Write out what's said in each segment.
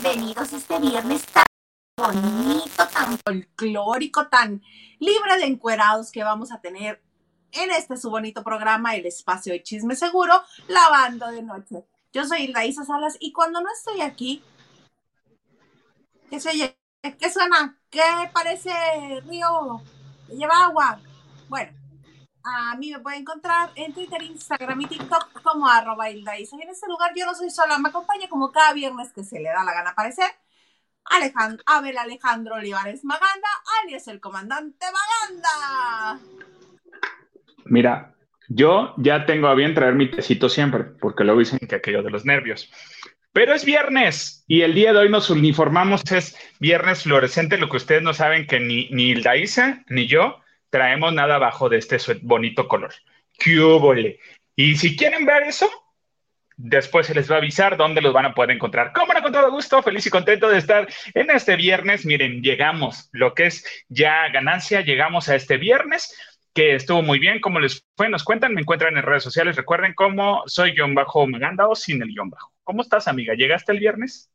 bienvenidos este viernes tan bonito, tan folclórico, tan libre de encuerados que vamos a tener en este su bonito programa, El Espacio de Chisme Seguro, lavando de noche. Yo soy Isa Salas y cuando no estoy aquí, ¿qué se? ¿Qué suena? ¿Qué parece río? ¿Lleva agua? Bueno, a mí me pueden encontrar en Twitter, Instagram y TikTok como arroba. Y en este lugar yo no soy sola, me acompaña como cada viernes que se le da la gana aparecer. Alejandro, Abel Alejandro Olivares Maganda, alias el comandante Maganda. Mira, yo ya tengo a bien traer mi tecito siempre, porque luego dicen que aquello de los nervios. Pero es viernes y el día de hoy nos uniformamos, es viernes fluorescente, lo que ustedes no saben que ni, ni Hilda Isa ni yo traemos nada abajo de este bonito color. ¡Qué Y si quieren ver eso, después se les va a avisar dónde los van a poder encontrar. Cómo no, con todo gusto, feliz y contento de estar en este viernes. Miren, llegamos, lo que es ya ganancia, llegamos a este viernes que estuvo muy bien. ¿Cómo les fue? Nos cuentan, me encuentran en redes sociales. Recuerden cómo soy guion bajo Maganda o sin el guion bajo. ¿Cómo estás, amiga? ¿Llegaste el viernes?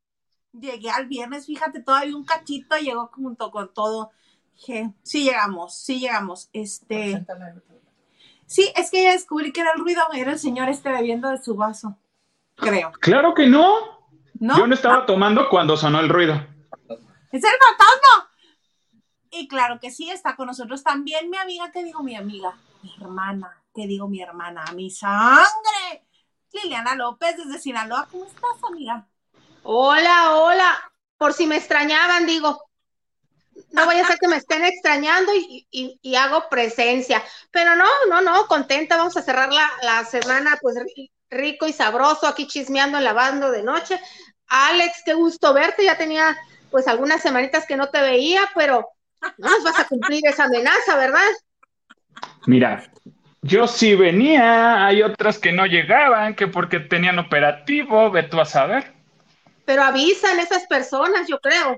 Llegué al viernes, fíjate, todavía un cachito llegó junto con todo sí llegamos, sí llegamos. Este. Sí, es que ya descubrí que era el ruido, era el señor este bebiendo de su vaso, creo. Claro que no. Yo no estaba tomando cuando sonó el ruido. ¡Es el fantasma! Y claro que sí, está con nosotros también mi amiga, ¿qué digo mi amiga? Mi hermana, ¿qué digo mi hermana? ¡Mi sangre! Liliana López desde Sinaloa, ¿cómo estás, amiga? Hola, hola. Por si me extrañaban, digo, no vaya a ser que me estén extrañando y, hago presencia. Pero no, no, no, contenta, vamos a cerrar la, semana pues rico y sabroso aquí chismeando, lavando de noche. Alex, qué gusto verte, ya tenía pues algunas semanitas que no te veía, pero no nos vas a cumplir esa amenaza, ¿verdad? Mira, yo sí venía, hay otras que no llegaban, que porque tenían operativo, ve tú a saber. Pero avisan esas personas, yo creo.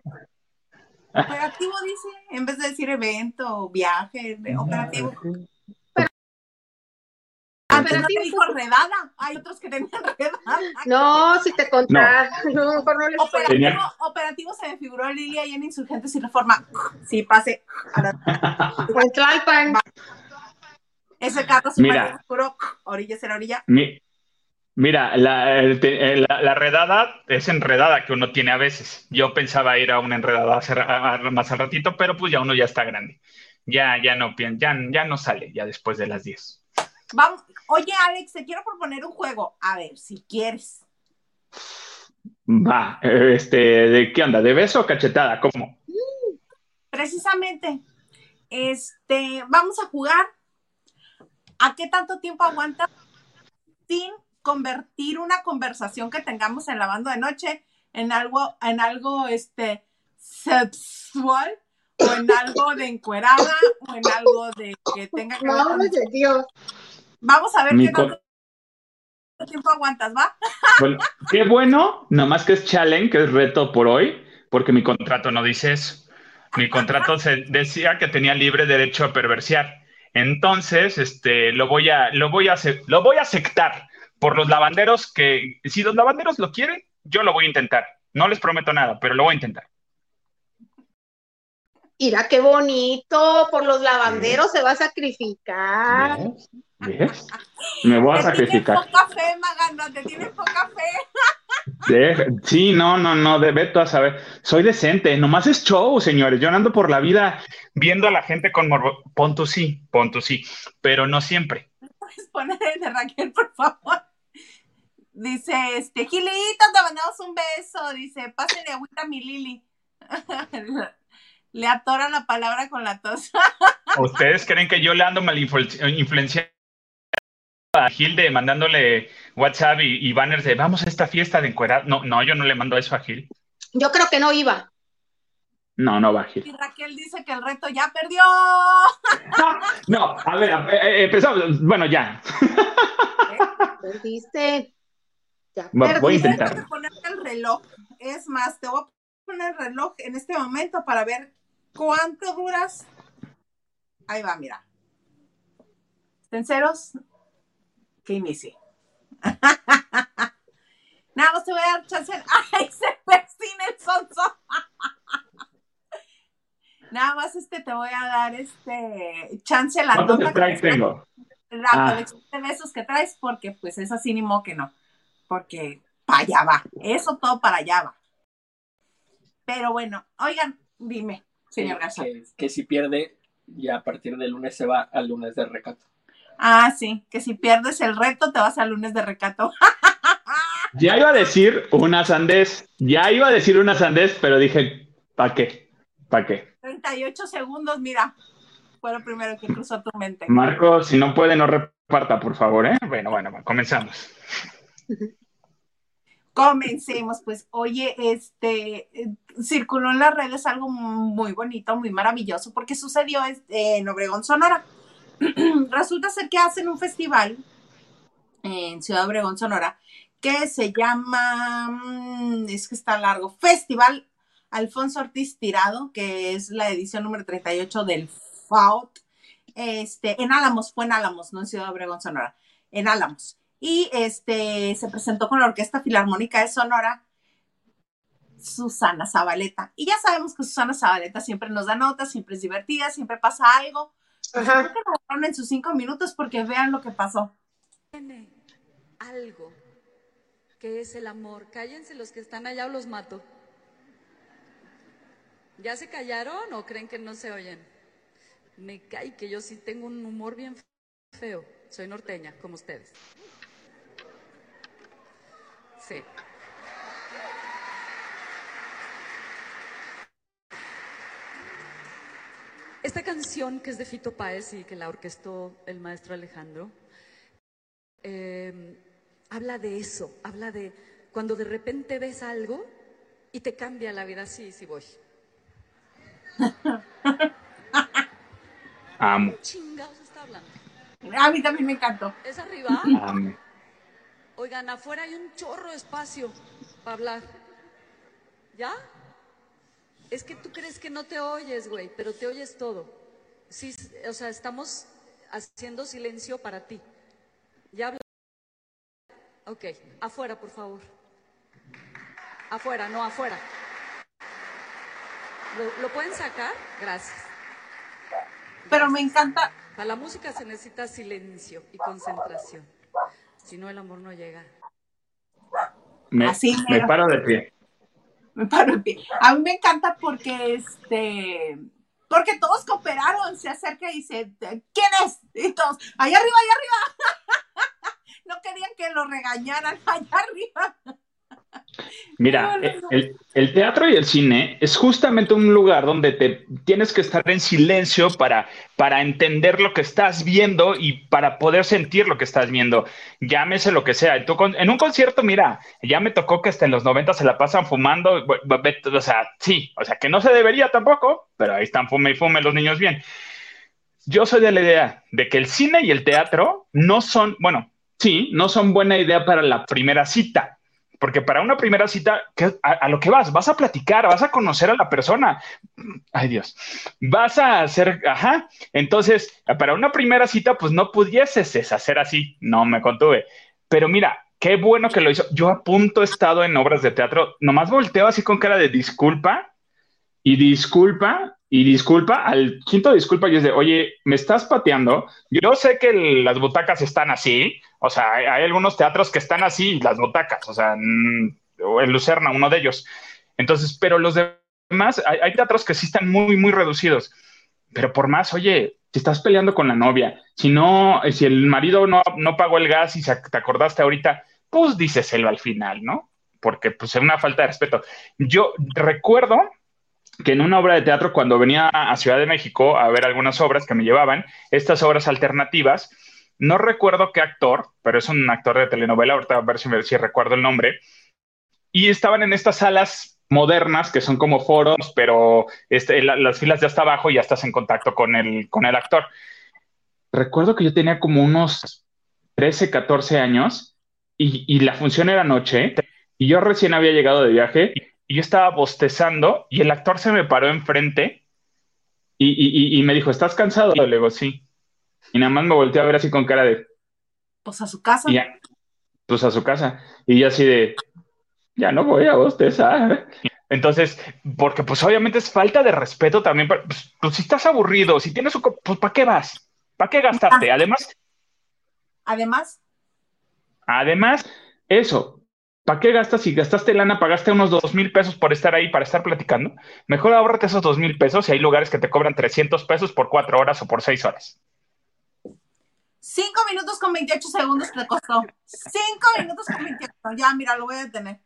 Operativo dice, en vez de decir evento, viaje, operativo. Pero, ah, pero no dijo redada. Hay otros que tenían redada. No, si te contas. No. operativo, operativo se me figuró Lilia ahí en Insurgentes y Reforma. Sí, pase. Pues Tlalpan. Ese carro se Mira, oscuro, orilla será orilla. Mira, la, la, redada es enredada que uno tiene a veces. Yo pensaba ir a una enredada más al ratito, pero pues ya uno ya está grande. Ya, ya no ya, ya no sale ya después de las 10. Vamos, oye Alex, te quiero proponer un juego. A ver, si quieres. Va, este, ¿de qué onda? ¿De beso o cachetada? ¿Cómo? Precisamente. Este, vamos a jugar. ¿A qué tanto tiempo aguanta sin convertir una conversación que tengamos en la banda de noche en algo, en algo este, sexual o en algo de encuerada o en algo de que tenga que ver Dios. Vamos a ver qué tanto tiempo aguantas, ¿va? qué bueno, nomás que es challenge, que es reto por hoy, porque mi contrato no dice eso. Mi contrato se decía que tenía libre derecho a perversiar. Entonces, este, lo voy a, lo voy a, lo voy a aceptar por los lavanderos que, si los lavanderos lo quieren, yo lo voy a intentar. No les prometo nada, pero lo voy a intentar. Mira qué bonito, por los lavanderos se va a sacrificar. ¿Ves? Me voy a sacrificar. Tienes poca fe, Maganda, te tienes poca fe. sí, no, no, no, de tú a saber. Soy decente, nomás es show, señores. Yo ando por la vida viendo a la gente con morbo. Ponto sí, ponto sí, pero no siempre. ¿Puedes poner el de Raquel, por favor? Dice, este, Gilito, te mandamos un beso. Dice, pásenle agüita a mi Lili. le atora la palabra con la tos. ¿Ustedes creen que yo le ando mal influenciando a Gil mandándole WhatsApp y, banners de vamos a esta fiesta de encuerado? No, no, yo no le mando eso a Gil. Yo creo que no iba. No, no va Gil. Y Raquel dice que el reto ya perdió. no, a ver, eh, eh, empezamos. Bueno, ya. Perdiste. Voy a intentar. Voy a poner el reloj. Es más, te voy a poner el reloj en este momento para ver cuánto duras. Ahí va, mira. ¿Estén ceros? Que inicie. Nada más te voy a dar chance. ¡Ay, se persina el sonso! Nada más este te voy a dar este chance la ¿Cuántos traes tengo? La ah. colección de besos que traes, porque pues es así ni modo que no. Porque para allá va. Eso todo para allá va. Pero bueno, oigan, dime, señor Garza. Que, si pierde, ya a partir del lunes se va al lunes de recato. Ah, sí, que si pierdes el reto, te vas al lunes de recato. ya iba a decir una sandez, ya iba a decir una sandez, pero dije, ¿para qué? ¿Para qué? 38 segundos, mira, fue lo primero que cruzó tu mente. Marco, si no puede, no reparta, por favor, ¿eh? Bueno, bueno, comenzamos. Comencemos, pues, oye, este, circuló en las redes algo muy bonito, muy maravilloso, porque sucedió en Obregón, Sonora. Resulta ser que hacen un festival en Ciudad Obregón, Sonora, que se llama, mm, es que está largo, Festival Alfonso Ortiz Tirado, que es la edición número 38 del FAUT, este, en Álamos, fue en Álamos, no en Ciudad Obregón, Sonora, en Álamos. Y este, se presentó con la Orquesta Filarmónica de Sonora, Susana Zabaleta. Y ya sabemos que Susana Zabaleta siempre nos da notas, siempre es divertida, siempre pasa algo. Ajá. Creo que en sus cinco minutos porque vean lo que pasó. Tiene algo que es el amor. Cállense los que están allá o los mato. ¿Ya se callaron o creen que no se oyen? Me cae que yo sí tengo un humor bien feo. Soy norteña, como ustedes. Sí. Esta canción que es de Fito Páez y que la orquestó el maestro Alejandro, em, habla de eso, habla de cuando de repente ves algo y te cambia la vida. Sí, sí voy. Amo. Chingados está hablando. A mí también me encantó. ¿Es arriba? Oigan, afuera hay un chorro de espacio para hablar. ¿Ya? Es que tú crees que no te oyes, güey, pero te oyes todo. Sí, o sea, estamos haciendo silencio para ti. ¿Ya hablo? Ok, afuera, por favor. Afuera, no afuera. ¿Lo, pueden sacar? Gracias. Pero me encanta. Para la música se necesita silencio y concentración. Si no, el amor no llega. Me, Así me paro de pie. Me paro de pie. A mí me encanta porque este porque todos cooperaron, se acerca y dice, ¿quién es? Y todos, allá arriba, allá arriba. no querían que lo regañaran allá arriba. Mira, el, teatro y el cine es justamente un lugar donde te tienes que estar en silencio para, para entender lo que estás viendo y para poder sentir lo que estás viendo. Llámese lo que sea. en un concierto, mira, ya me tocó que hasta en los 90 se la pasan fumando. O sea, sí, o sea, que no se debería tampoco, pero ahí están fume y fume los niños bien. Yo soy de la idea de que el cine y el teatro no son, bueno, sí, no son buena idea para la primera cita porque para una primera cita, a, lo que vas, vas a platicar, vas a conocer a la persona. Ay Dios, vas a hacer, ajá. Entonces, para una primera cita, pues no pudieses hacer así. No me contuve. Pero mira, qué bueno que lo hizo. Yo a punto he estado en obras de teatro, nomás volteo así con cara de disculpa y disculpa y disculpa. Al quinto disculpa y es de, oye, me estás pateando. Yo sé que las butacas están así, o sea, hay, algunos teatros que están así, las butacas, o sea, mm, en Lucerna, uno de ellos. Entonces, pero los demás, hay, teatros que sí están muy, muy reducidos. Pero por más, oye, si estás peleando con la novia, si no, si el marido no, no pagó el gas y te acordaste ahorita, pues díceselo al final, ¿no? Porque pues es una falta de respeto. Yo recuerdo que en una obra de teatro, cuando venía a Ciudad de México a ver algunas obras que me llevaban, estas obras alternativas, no recuerdo qué actor, pero es un actor de telenovela, ahorita a ver si, si recuerdo el nombre. Y estaban en estas salas modernas que son como foros, pero este, las filas ya está abajo y ya estás en contacto con el, con el actor. Recuerdo que yo tenía como unos 13, 14 años y, la función era noche y yo recién había llegado de viaje y yo estaba bostezando y el actor se me paró enfrente y, y me dijo, ¿estás cansado? Le digo, sí. Y nada más me volteé a ver así con cara de... Pues a su casa. pues a su casa. Y yo así de, ya no voy a bostezar. Entonces, porque pues obviamente es falta de respeto también. Pues, pues si estás aburrido, si tienes un... Pues ¿para qué vas? ¿Para qué gastarte? Además... Además. Además, eso, ¿para qué gastas? Si gastaste lana, pagaste unos dos mil pesos por estar ahí, para estar platicando, mejor ahorrate esos dos mil pesos y hay lugares que te cobran 300 pesos por cuatro horas o por seis horas. Cinco minutos con 28 segundos te costó. Cinco minutos con 28. Ya, mira, lo voy a detener.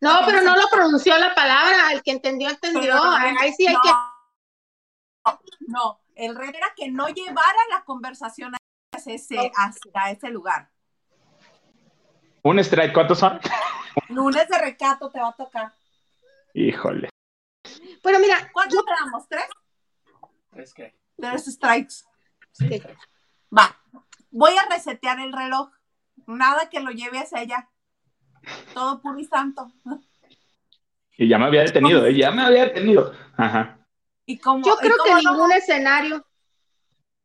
No, pero no lo pronunció la palabra. El que entendió, entendió. Ahí sí hay que. No, el reto era que no llevara la conversación hacia ese, hacia ese lugar. Un strike, ¿cuántos son? Lunes de recato te va a tocar. Híjole. Bueno, mira. ¿Cuántos tenemos? ¿Tres? ¿Tres qué? Tres strikes. Sí. Va. Voy a resetear el reloj. Nada que lo lleve hacia allá. Todo puro y santo. Y ya me había detenido, ¿eh? ya me había detenido. Ajá. ¿Y cómo, Yo creo que ningún escenario,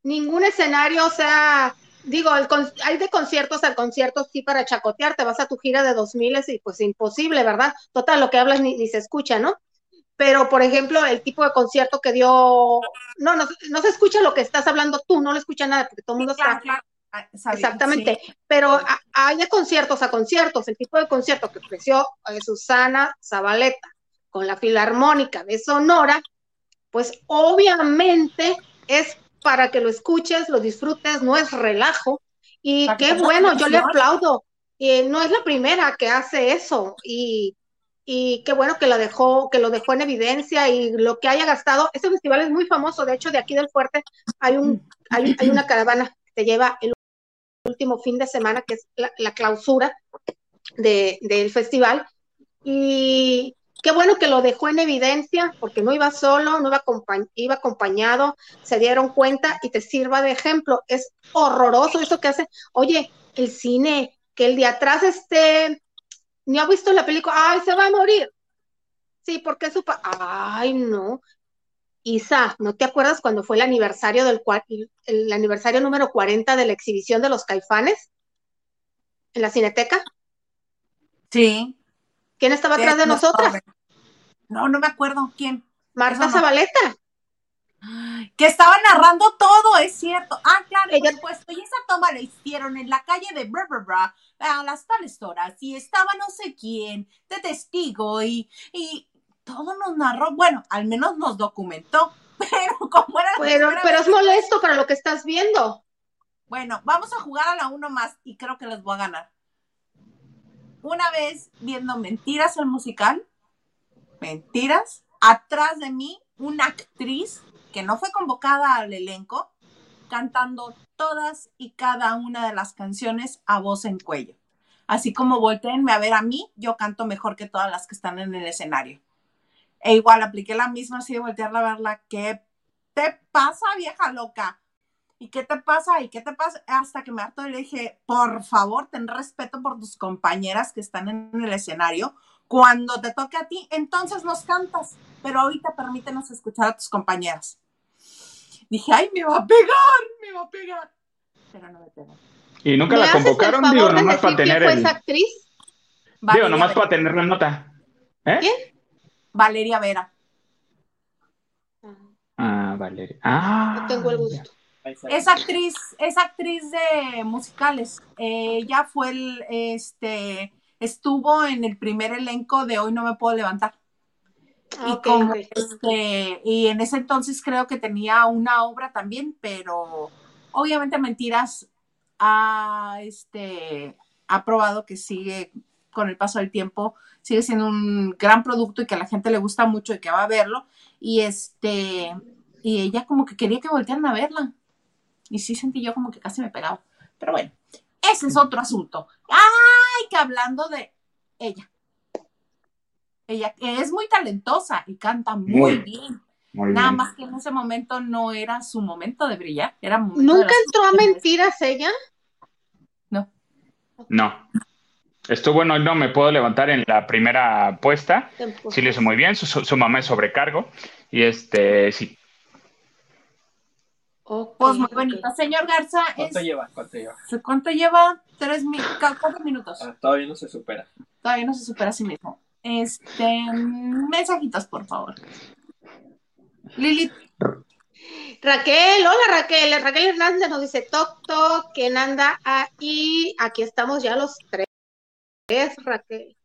ningún escenario, o sea, digo, el hay de conciertos al concierto, sí, para chacotear, te vas a tu gira de dos miles y pues imposible, ¿verdad? Total, lo que hablas ni, se escucha, ¿no? Pero, por ejemplo, el tipo de concierto que dio, no, no, no se escucha lo que estás hablando tú, no lo escucha nada, porque todo el mundo está... Ah, Exactamente, pero hay de conciertos a conciertos, el tipo de concierto que ofreció eh, Susana Zabaleta con la Filarmónica de Sonora, pues obviamente es para que lo escuches, lo disfrutes, no es relajo. Y qué bueno, yo le aplaudo. no es la primera que hace eso. Y, y qué bueno que lo dejó, que lo dejó en evidencia y lo que haya gastado. Este festival es muy famoso. De hecho, de aquí del fuerte hay un, hay, hay una caravana que te lleva el último fin de semana, que es la, clausura del festival. Y Qué bueno que lo dejó en evidencia, porque no iba solo, no iba, iba acompañado, se dieron cuenta y te sirva de ejemplo. Es horroroso eso que hace. Oye, el cine, que el de atrás esté, ni ha visto la película, ay, se va a morir. Sí, porque su ay, no. Isa, ¿no te acuerdas cuando fue el aniversario del el aniversario número 40 de la exhibición de los caifanes en la Cineteca? Sí. ¿Quién estaba atrás de nosotras? No, no me acuerdo quién. Marta Zabaleta. Que estaba narrando todo, es cierto. Ah, claro, Ella... por supuesto. Y esa toma la hicieron en la calle de bra, bra, a las tales horas. Y estaba no sé quién de testigo y, y todo nos narró. Bueno, al menos nos documentó. Pero como era Pero, pero es molesto para lo que estás viendo. Bueno, vamos a jugar a la uno más y creo que les voy a ganar una vez viendo Mentiras el musical, Mentiras, atrás de mí una actriz que no fue convocada al elenco, cantando todas y cada una de las canciones a voz en cuello. Así como volteenme a ver a mí, yo canto mejor que todas las que están en el escenario. E igual apliqué la misma así de voltearla a verla. ¿Qué te pasa, vieja loca? ¿y qué te pasa? ¿Y qué te pasa? Hasta que me harto y le dije, por favor, ten respeto por tus compañeras que están en el escenario. Cuando te toque a ti, entonces nos cantas, pero ahorita permítenos escuchar a tus compañeras. Dije, ay, me va a pegar, me va a pegar. Pero no me pegó. ¿Y nunca la convocaron? Digo, nomás para tener el... esa actriz? Digo, nomás para tener la nota. ¿Eh? ¿Quién? Valeria Vera. Ah, Valeria. Ah. No tengo el gusto. Es actriz, es actriz de musicales. ella fue el, este, estuvo en el primer elenco de Hoy no me puedo levantar. y como este, y en ese entonces creo que tenía una obra también, pero obviamente Mentiras ha, este, ha probado que sigue con el paso del tiempo, sigue siendo un gran producto y que a la gente le gusta mucho y que va a verlo. Y este, y ella como que quería que voltearan a verla. Y sí sentí yo como que casi me pegaba. Pero bueno, ese es otro asunto. Ay, que hablando de ella. Ella es muy talentosa y canta muy, bien. Nada más que en ese momento no era su momento de brillar. Era ¿Nunca entró a mentiras ella? No. No. Estuvo bueno, no me puedo levantar en la primera apuesta. Sí lo hizo muy bien, su, mamá es sobrecargo. Y este, sí. pues muy bonito. Señor Garza. ¿Cuánto lleva? ¿Cuánto lleva? ¿Cuánto lleva? Tres cuatro minutos. Ah, todavía no se supera. Todavía no se supera a sí mismo. Este, mensajitos, por favor. Lili. Raquel, hola Raquel. Raquel Hernández nos dice toc toc, ¿quién anda ahí? Aquí estamos ya los tres. Es Raquel.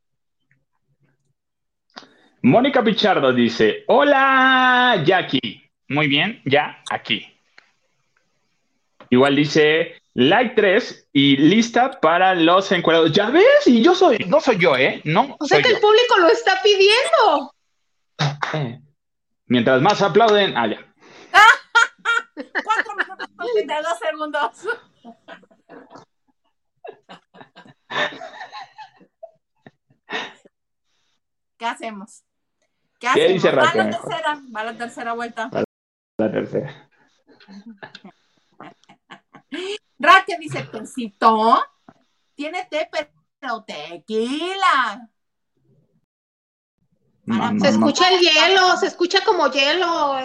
Mónica Pichardo dice: Hola, Jackie. Muy bien, ya aquí. Igual dice like 3 y lista para los encuadrados. Ya ves, y yo soy, no soy yo, ¿eh? No. O sea que el público lo está pidiendo. Eh, mientras más aplauden, allá. Ah, Cuatro minutos dos segundos. ¿Qué hacemos? ¿Qué, hacemos? dice Va la tercera, va la tercera vuelta. Va la tercera. Raquel dice, Pesito, tiene té, pero tequila. se escucha el hielo, se escucha como hielo.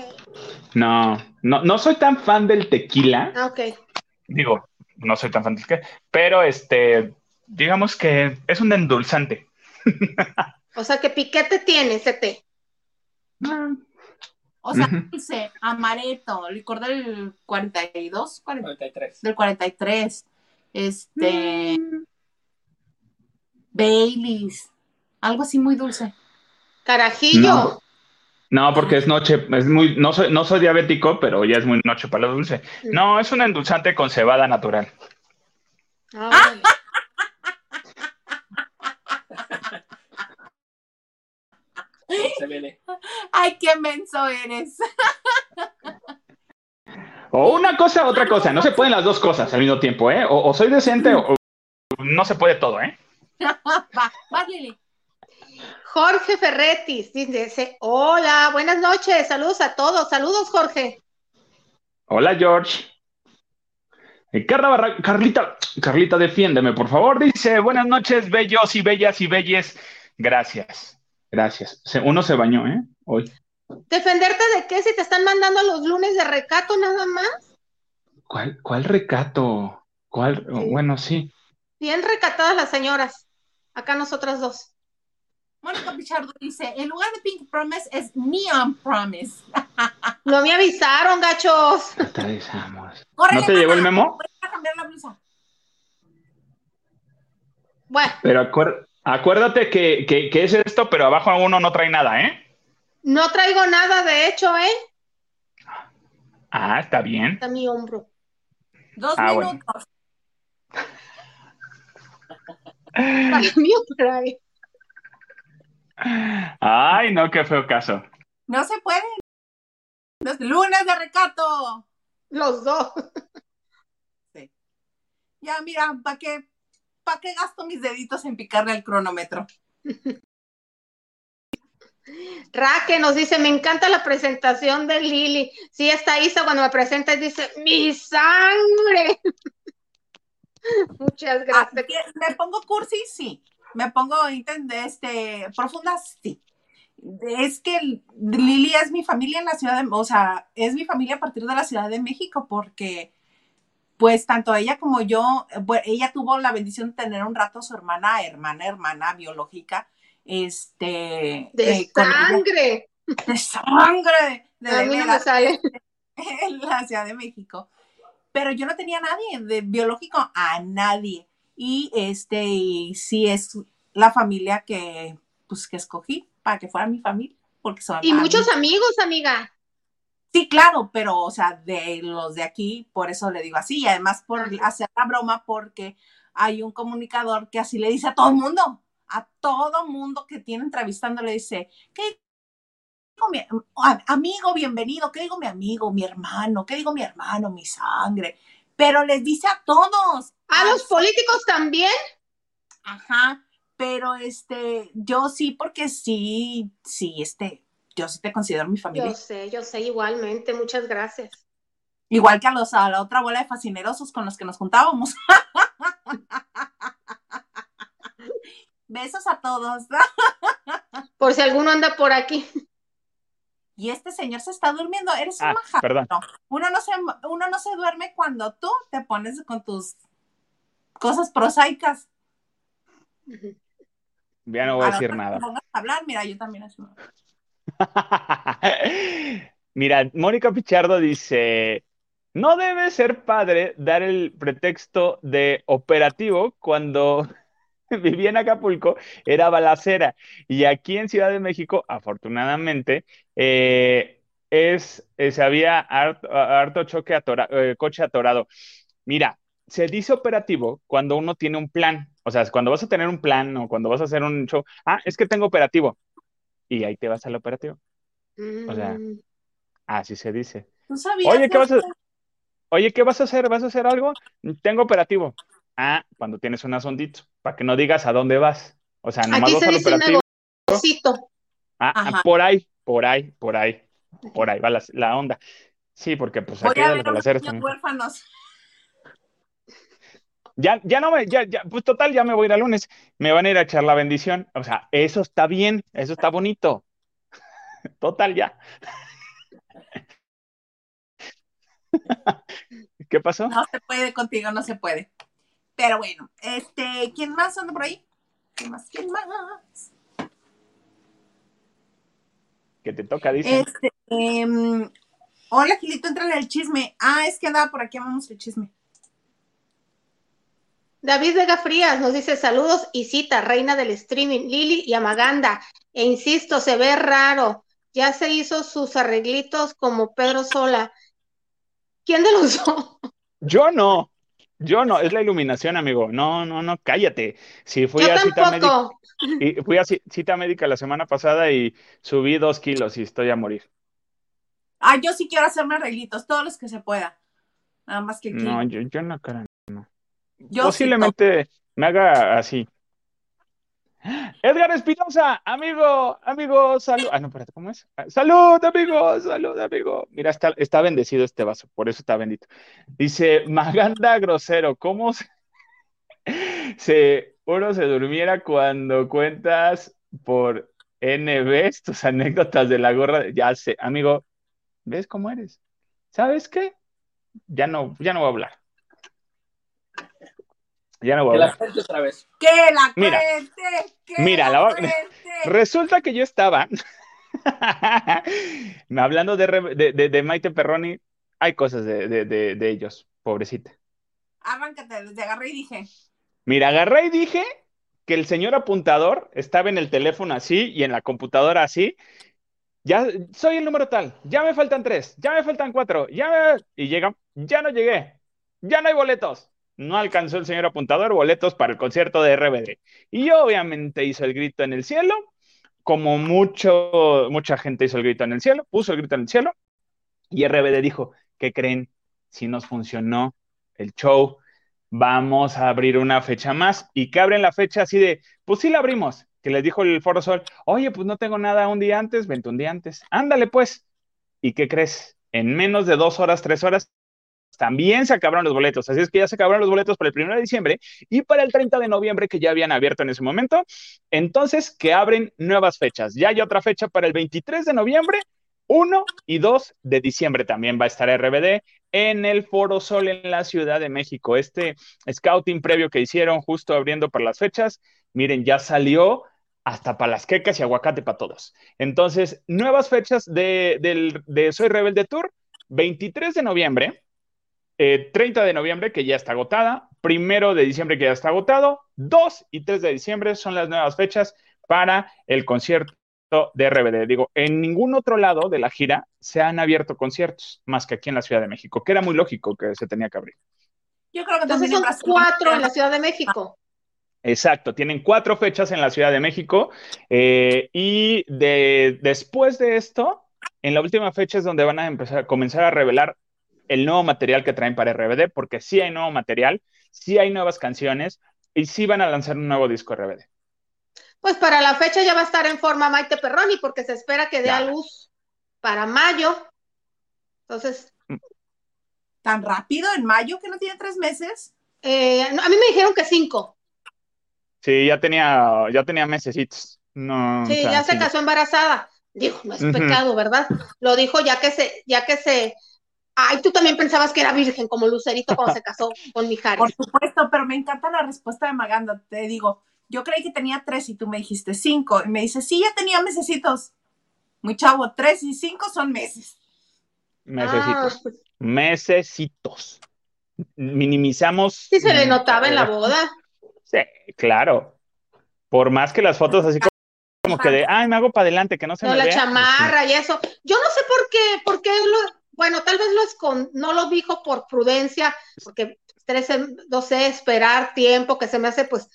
No, no, no soy tan fan del tequila. Ah, ok. Digo, no soy tan fan del tequila, pero este, digamos que es un endulzante. O sea, ¿qué piquete tiene ese té? Ah. O sea, dice amareto, licor del 42, 43. Del 43. Este. Mm. Baileys. Algo así muy dulce. Carajillo. No. porque es noche, es muy, no soy, no soy diabético, pero ya es muy noche para lo dulce. Mm. No, es un endulzante con cebada natural. Ah, Ay, qué menso eres. O una cosa, otra cosa. No se pueden las dos cosas al mismo tiempo, ¿eh? O, soy decente o, no se puede todo, ¿eh? va, Lili. Jorge Ferretis dice, hola, buenas noches, saludos a todos, saludos Jorge. Hola George. Carla Carlita, Carlita, defiéndeme, por favor. Dice, buenas noches, bellos y bellas y belles. Gracias. Gracias. Uno se bañó, ¿eh? Hoy. ¿Defenderte de qué? Si te están mandando los lunes de recato nada más. ¿Cuál, cuál recato? ¿Cuál? Bueno, sí. Bien recatadas las señoras. Acá nosotras dos. Mónica Pichardo dice, en lugar de Pink Promise es Neon Promise. no me avisaron, gachos. No te avisamos. ¿No te llegó el memo? Voy a cambiar la blusa. Bueno. Pero acuérdate Acuérdate que, es esto, pero abajo a uno no trae nada, ¿eh? No traigo nada, de hecho, ¿eh? Ah, está bien. Está mi hombro. Dos ah, minutos. Ay, no, qué feo caso. No se puede. Los lunes de recato. Los dos. Sí. Ya, mira, ¿para qué? ¿Para qué gasto mis deditos en picarle al cronómetro? Raque nos dice, me encanta la presentación de Lili. Sí, está Isa cuando me presenta dice, mi sangre. Muchas ah, gracias. me pongo cursi, sí. Me pongo este, profunda, sí. Es que Lili es mi familia en la ciudad de, o sea, es mi familia a partir de la Ciudad de México, porque pues tanto ella como yo, ella tuvo la bendición de tener un rato a su hermana, hermana, hermana biológica, este... De eh, sangre. de sangre. De a mí no me sale. En la Ciudad de México. Pero yo no tenía a nadie de biológico, a nadie. Y este, y sí es la familia que, pues, que escogí para que fuera mi familia. Porque son y muchos amigos, amiga. Sí, claro, pero, o sea, de los de aquí, por eso le digo así, y además por hacer la broma, porque hay un comunicador que así le dice a todo el mundo, a todo mundo que tiene entrevistando, le dice, ¿qué digo mi amigo, bienvenido? ¿Qué digo mi amigo, mi hermano? ¿Qué digo mi hermano, mi sangre? Pero les dice a todos. ¿A los políticos también? Ajá, pero este, yo sí, porque sí, sí, este, yo sí te considero mi familia. Yo sé, yo sé igualmente, muchas gracias. Igual que a, los, a la otra bola de fascinerosos con los que nos juntábamos. Besos a todos. Por si alguno anda por aquí. Y este señor se está durmiendo. Eres un Ah, majadero. perdón. Uno no se, uno no se duerme cuando tú te pones con tus cosas prosaicas. Ya no voy a decir nada. a hablar, mira, yo también así. Mira, Mónica Pichardo dice, no debe ser padre dar el pretexto de operativo cuando vivía en Acapulco, era balacera. Y aquí en Ciudad de México, afortunadamente, eh, es, eh, se había harto, choque atora- eh, coche atorado. Mira, se dice operativo cuando uno tiene un plan. O sea, cuando vas a tener un plan o cuando vas a hacer un show, ah, es que tengo operativo. Y ahí te vas al operativo. O sea, Mm, Así se dice. ¿Tú sabías Oye, ¿qué vas a, oye, ¿qué vas a hacer? ¿Vas a hacer algo? Tengo operativo. Ah, cuando tienes un asondito, para que no digas a dónde vas. O sea, nomás Aquí vas se al dice operativo. Ah, ah, por ahí, por ahí, por ahí, por ahí va la, la onda. Sí, porque pues Voy aquí a ver a niños huérfanos. Ya, ya no me, ya, ya, pues total, ya me voy a ir el lunes. Me van a ir a echar la bendición. O sea, eso está bien, eso está bonito. Total, ya. ¿Qué pasó? No se puede contigo, no se puede. Pero bueno, este, ¿quién más anda por ahí? ¿Quién más? ¿Quién más? Que te toca, dicen. Este, em, hola Gilito, entrale al chisme. Ah, es que andaba por aquí, vamos el chisme. David Vega Frías nos dice saludos y cita, reina del streaming, Lili y Amaganda. E insisto, se ve raro. Ya se hizo sus arreglitos como Pedro Sola. ¿Quién de los dos? Yo no, yo no, es la iluminación, amigo. No, no, no, cállate. Si fui Yo a cita médica, y fui a ci- cita médica la semana pasada y subí dos kilos y estoy a morir. Ah, yo sí quiero hacerme arreglitos, todos los que se pueda. Nada más que aquí. No, yo, yo no, cara. Posiblemente me haga así. Edgar Espinosa, amigo, amigo, salud. Ah, no, espérate, ¿cómo es? Ah, Salud, amigo, salud, amigo. Mira, está, está bendecido este vaso, por eso está bendito. Dice, Maganda grosero, ¿cómo se, se- uno se durmiera cuando cuentas por N veces tus anécdotas de la gorra? Ya sé, amigo, ¿ves cómo eres? ¿Sabes qué? Ya no, ya no voy a hablar. Ya no voy Que a la hablar. cuente otra vez. Que la Mira, cuente, que mira, la la va- cuente. Resulta que yo estaba hablando de, Re- de, de- de Maite Perroni, hay cosas de, de- de- de ellos, pobrecita. Arráncate, desde agarré y dije, Mira, agarré y dije que el señor apuntador estaba en el teléfono así y en la computadora así. Ya soy el número tal, ya me faltan tres, ya me faltan cuatro, ya me... Y llega, ya no llegué, ya no hay boletos. No alcanzó el señor apuntador boletos para el concierto de RBD. Y obviamente hizo el grito en el cielo, como mucho, mucha gente hizo el grito en el cielo, puso el grito en el cielo, y RBD dijo, ¿qué creen? Si nos funcionó el show, vamos a abrir una fecha más, y que abren la fecha así de, pues sí la abrimos, que les dijo el Foro Sol, oye, pues no tengo nada un día antes, vente un día antes, ándale pues, ¿y qué crees? En menos de dos horas, tres horas, también se acabaron los boletos, así es que ya se acabaron los boletos para el 1 de diciembre y para el 30 de noviembre que ya habían abierto en ese momento. Entonces, que abren nuevas fechas. Ya hay otra fecha para el 23 de noviembre, 1 y 2 de diciembre también va a estar RBD en el Foro Sol en la Ciudad de México. Este scouting previo que hicieron justo abriendo para las fechas, miren, ya salió hasta para las quecas y aguacate para todos. Entonces, nuevas fechas de, del- de Soy Rebelde Tour, 23 de noviembre, eh, 30 de noviembre, que ya está agotada, primero de diciembre, que ya está agotado, 2 y 3 de diciembre son las nuevas fechas para el concierto de RBD. Digo, en ningún otro lado de la gira se han abierto conciertos, más que aquí en la Ciudad de México, que era muy lógico que se tenía que abrir. yo creo que Entonces son cuatro en la Ciudad de México. Exacto, tienen cuatro fechas en la Ciudad de México eh, y de, después de esto, en la última fecha es donde van a empezar a comenzar a revelar el nuevo material que traen para RBD, porque sí hay nuevo material, sí hay nuevas canciones y sí van a lanzar un nuevo disco RBD. Pues para la fecha ya va a estar en forma Maite Perroni porque se espera que dé Ya. a luz para mayo. Entonces, Tan rápido, en mayo, que no tiene tres meses. eh, no, a mí me dijeron que cinco. Sí, ya tenía, ya tenía mesecitos. No, sí, ya se casó embarazada. Dijo, no es pecado, ¿verdad? Lo dijo ya que se, ya que se, ay, tú también pensabas que era virgen como Lucerito cuando se casó con Mijares. Por supuesto, pero me encanta la respuesta de Maganda. Te digo, yo creí que tenía tres y tú me dijiste cinco. Y me dice, sí, ya tenía mesecitos. Muy chavo, tres y cinco son meses. Mesecitos. Ah, pues. Mesecitos. Minimizamos. Sí, se le notaba en la boda. Sí, claro. Por más que las fotos así como, que de, ay, me hago para adelante, que no se no, me la chamarra y eso. Yo no sé por qué, por qué lo, bueno, tal vez lo escond no lo dijo por prudencia, porque 13, 12, esperar tiempo, que se me hace pues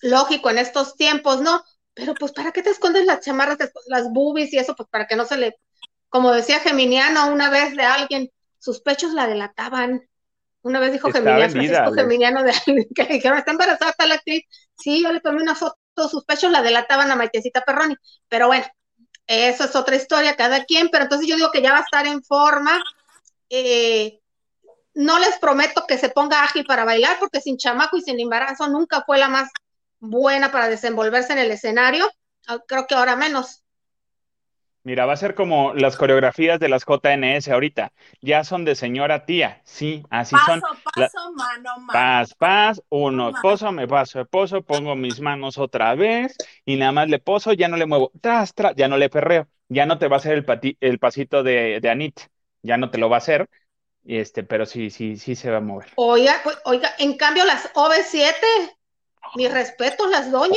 lógico en estos tiempos, ¿no? Pero pues, ¿para qué te escondes las chamarras, las boobies y eso? Pues para que no se le, como decía Geminiano una vez de alguien, sus pechos la delataban. Una vez dijo Geminiano, Francisco Geminiano de alguien que le dijeron, está embarazada la actriz. Sí, yo le tomé una foto, sus pechos la delataban a Maitecita Perroni. Pero bueno, eso es otra historia, cada quien, pero entonces yo digo que ya va a estar en forma. Eh, no les prometo que se ponga ágil para bailar, porque sin chamaco y sin embarazo nunca fue la más buena para desenvolverse en el escenario. Ah, creo que ahora menos. Mira, va a ser como las coreografías de las JNS ahorita. Ya son de señora tía. Sí, así son. Paso, paso, mano, mano. Paz, paz, uno, esposo, me paso, esposo, pongo mis manos otra vez y nada más le poso, ya no le muevo, tras, tras, ya no le perreo, ya no te va a hacer el, el pasito de, de Anit, ya no te lo va a hacer, este, pero sí, sí, sí se va a mover. Oiga, oiga, en cambio las OV7, mis respetos, las doñas.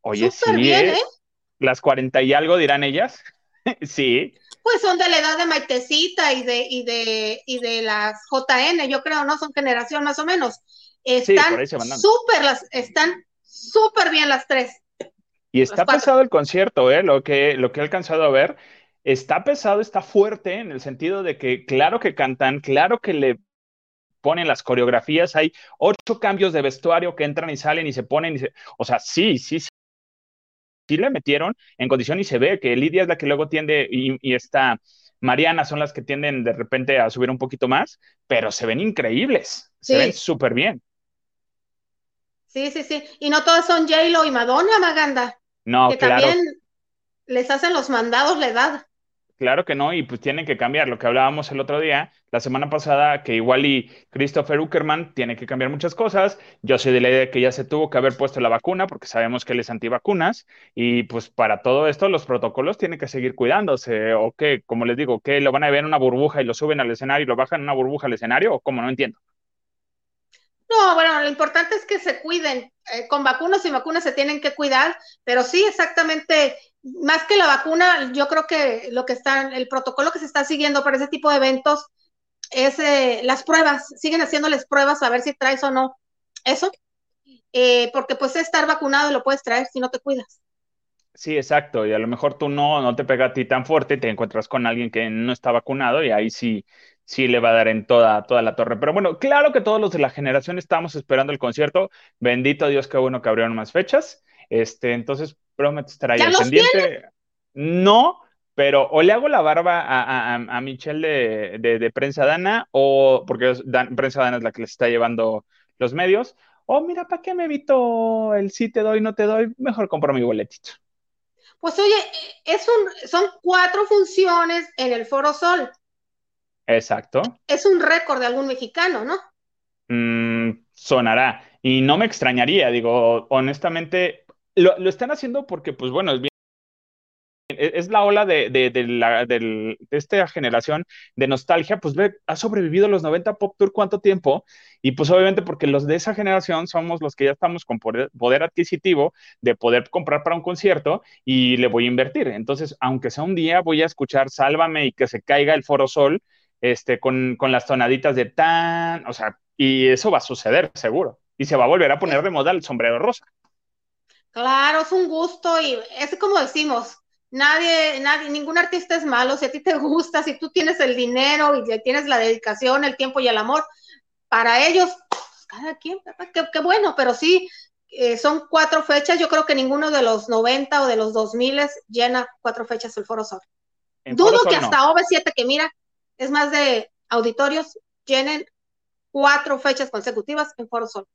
Oye, Súper sí, bien, ¿eh? ¿eh? Las cuarenta y algo dirán ellas. sí. Pues son de la edad de Maitecita y de, y de, y de las JN, yo creo, ¿no? Son generación más o menos. Están súper las, están súper bien las tres. Y está pesado el concierto, ¿eh? Lo que, lo que he alcanzado a ver. Está pesado, está fuerte en el sentido de que claro que cantan, claro que le ponen las coreografías, hay ocho cambios de vestuario que entran y salen y se ponen, y o sea, sí, sí, sí, le metieron en condición y se ve que Lidia es la que luego tiende y, y esta Mariana son las que tienden de repente a subir un poquito más, pero se ven increíbles, se ven súper bien. Sí, sí, sí. Y no todas son J-Lo y Madonna, Maganda. No, que claro. también les hacen los mandados la edad. Claro que no, y pues tienen que cambiar. Lo que hablábamos el otro día, la semana pasada, que igual y Christopher Uckerman tiene que cambiar muchas cosas. Yo soy de la idea de que ya se tuvo que haber puesto la vacuna, porque sabemos que él es antivacunas, y pues para todo esto los protocolos tienen que seguir cuidándose, o que, como les digo, que lo van a ver en una burbuja y lo suben al escenario y lo bajan en una burbuja al escenario, o como no entiendo. No, bueno, lo importante es que se cuiden. Eh, con vacunas y vacunas se tienen que cuidar, pero sí, exactamente más que la vacuna, yo creo que lo que está, el protocolo que se está siguiendo para ese tipo de eventos es eh, las pruebas, siguen haciéndoles pruebas a ver si traes o no eso, eh, porque pues estar vacunado lo puedes traer si no te cuidas. Sí, exacto, y a lo mejor tú no, no te pega a ti tan fuerte, te encuentras con alguien que no está vacunado y ahí sí, sí le va a dar en toda, toda la torre. Pero bueno, claro que todos los de la generación estamos esperando el concierto, bendito Dios, qué bueno que abrieron más fechas. Este, entonces, estar ahí al pendiente. No, pero o le hago la barba a, Michelle de, Prensa Dana, o porque Prensa Dana es la que les está llevando los medios, o mira, ¿para qué me evito el sí te doy, no te doy? Mejor compro mi boletito. Pues oye, es un, son cuatro funciones en el Foro Sol. Exacto. Es un récord de algún mexicano, ¿no? Mm, sonará. Y no me extrañaría, digo, honestamente, lo, están haciendo porque, pues bueno, es bien e, es la ola de, de, la, de, esta generación de nostalgia, pues ve, ha sobrevivido los 90 Pop Tour cuánto tiempo, y pues obviamente porque los de esa generación somos los que ya estamos con poder, adquisitivo de poder comprar para un concierto y le voy a invertir. Entonces, aunque sea un día, voy a escuchar Sálvame y que se caiga el Foro Sol, este, con, con las tonaditas de tan, o sea, y eso va a suceder, seguro. Y se va a volver a poner de moda el sombrero rosa. Claro, es un gusto y es como decimos, nadie, nadie, ningún artista es malo, si a ti te gusta, si tú tienes el dinero y tienes la dedicación, el tiempo y el amor, para ellos, pues, cada quien, qué, bueno, pero sí, eh, son cuatro fechas, yo creo que ninguno de los 90 o de los 2000 llena cuatro fechas el Foro Sol. Dudo que hasta OV7, que mira, es más de auditorios, llenen cuatro fechas consecutivas en Foro Sol.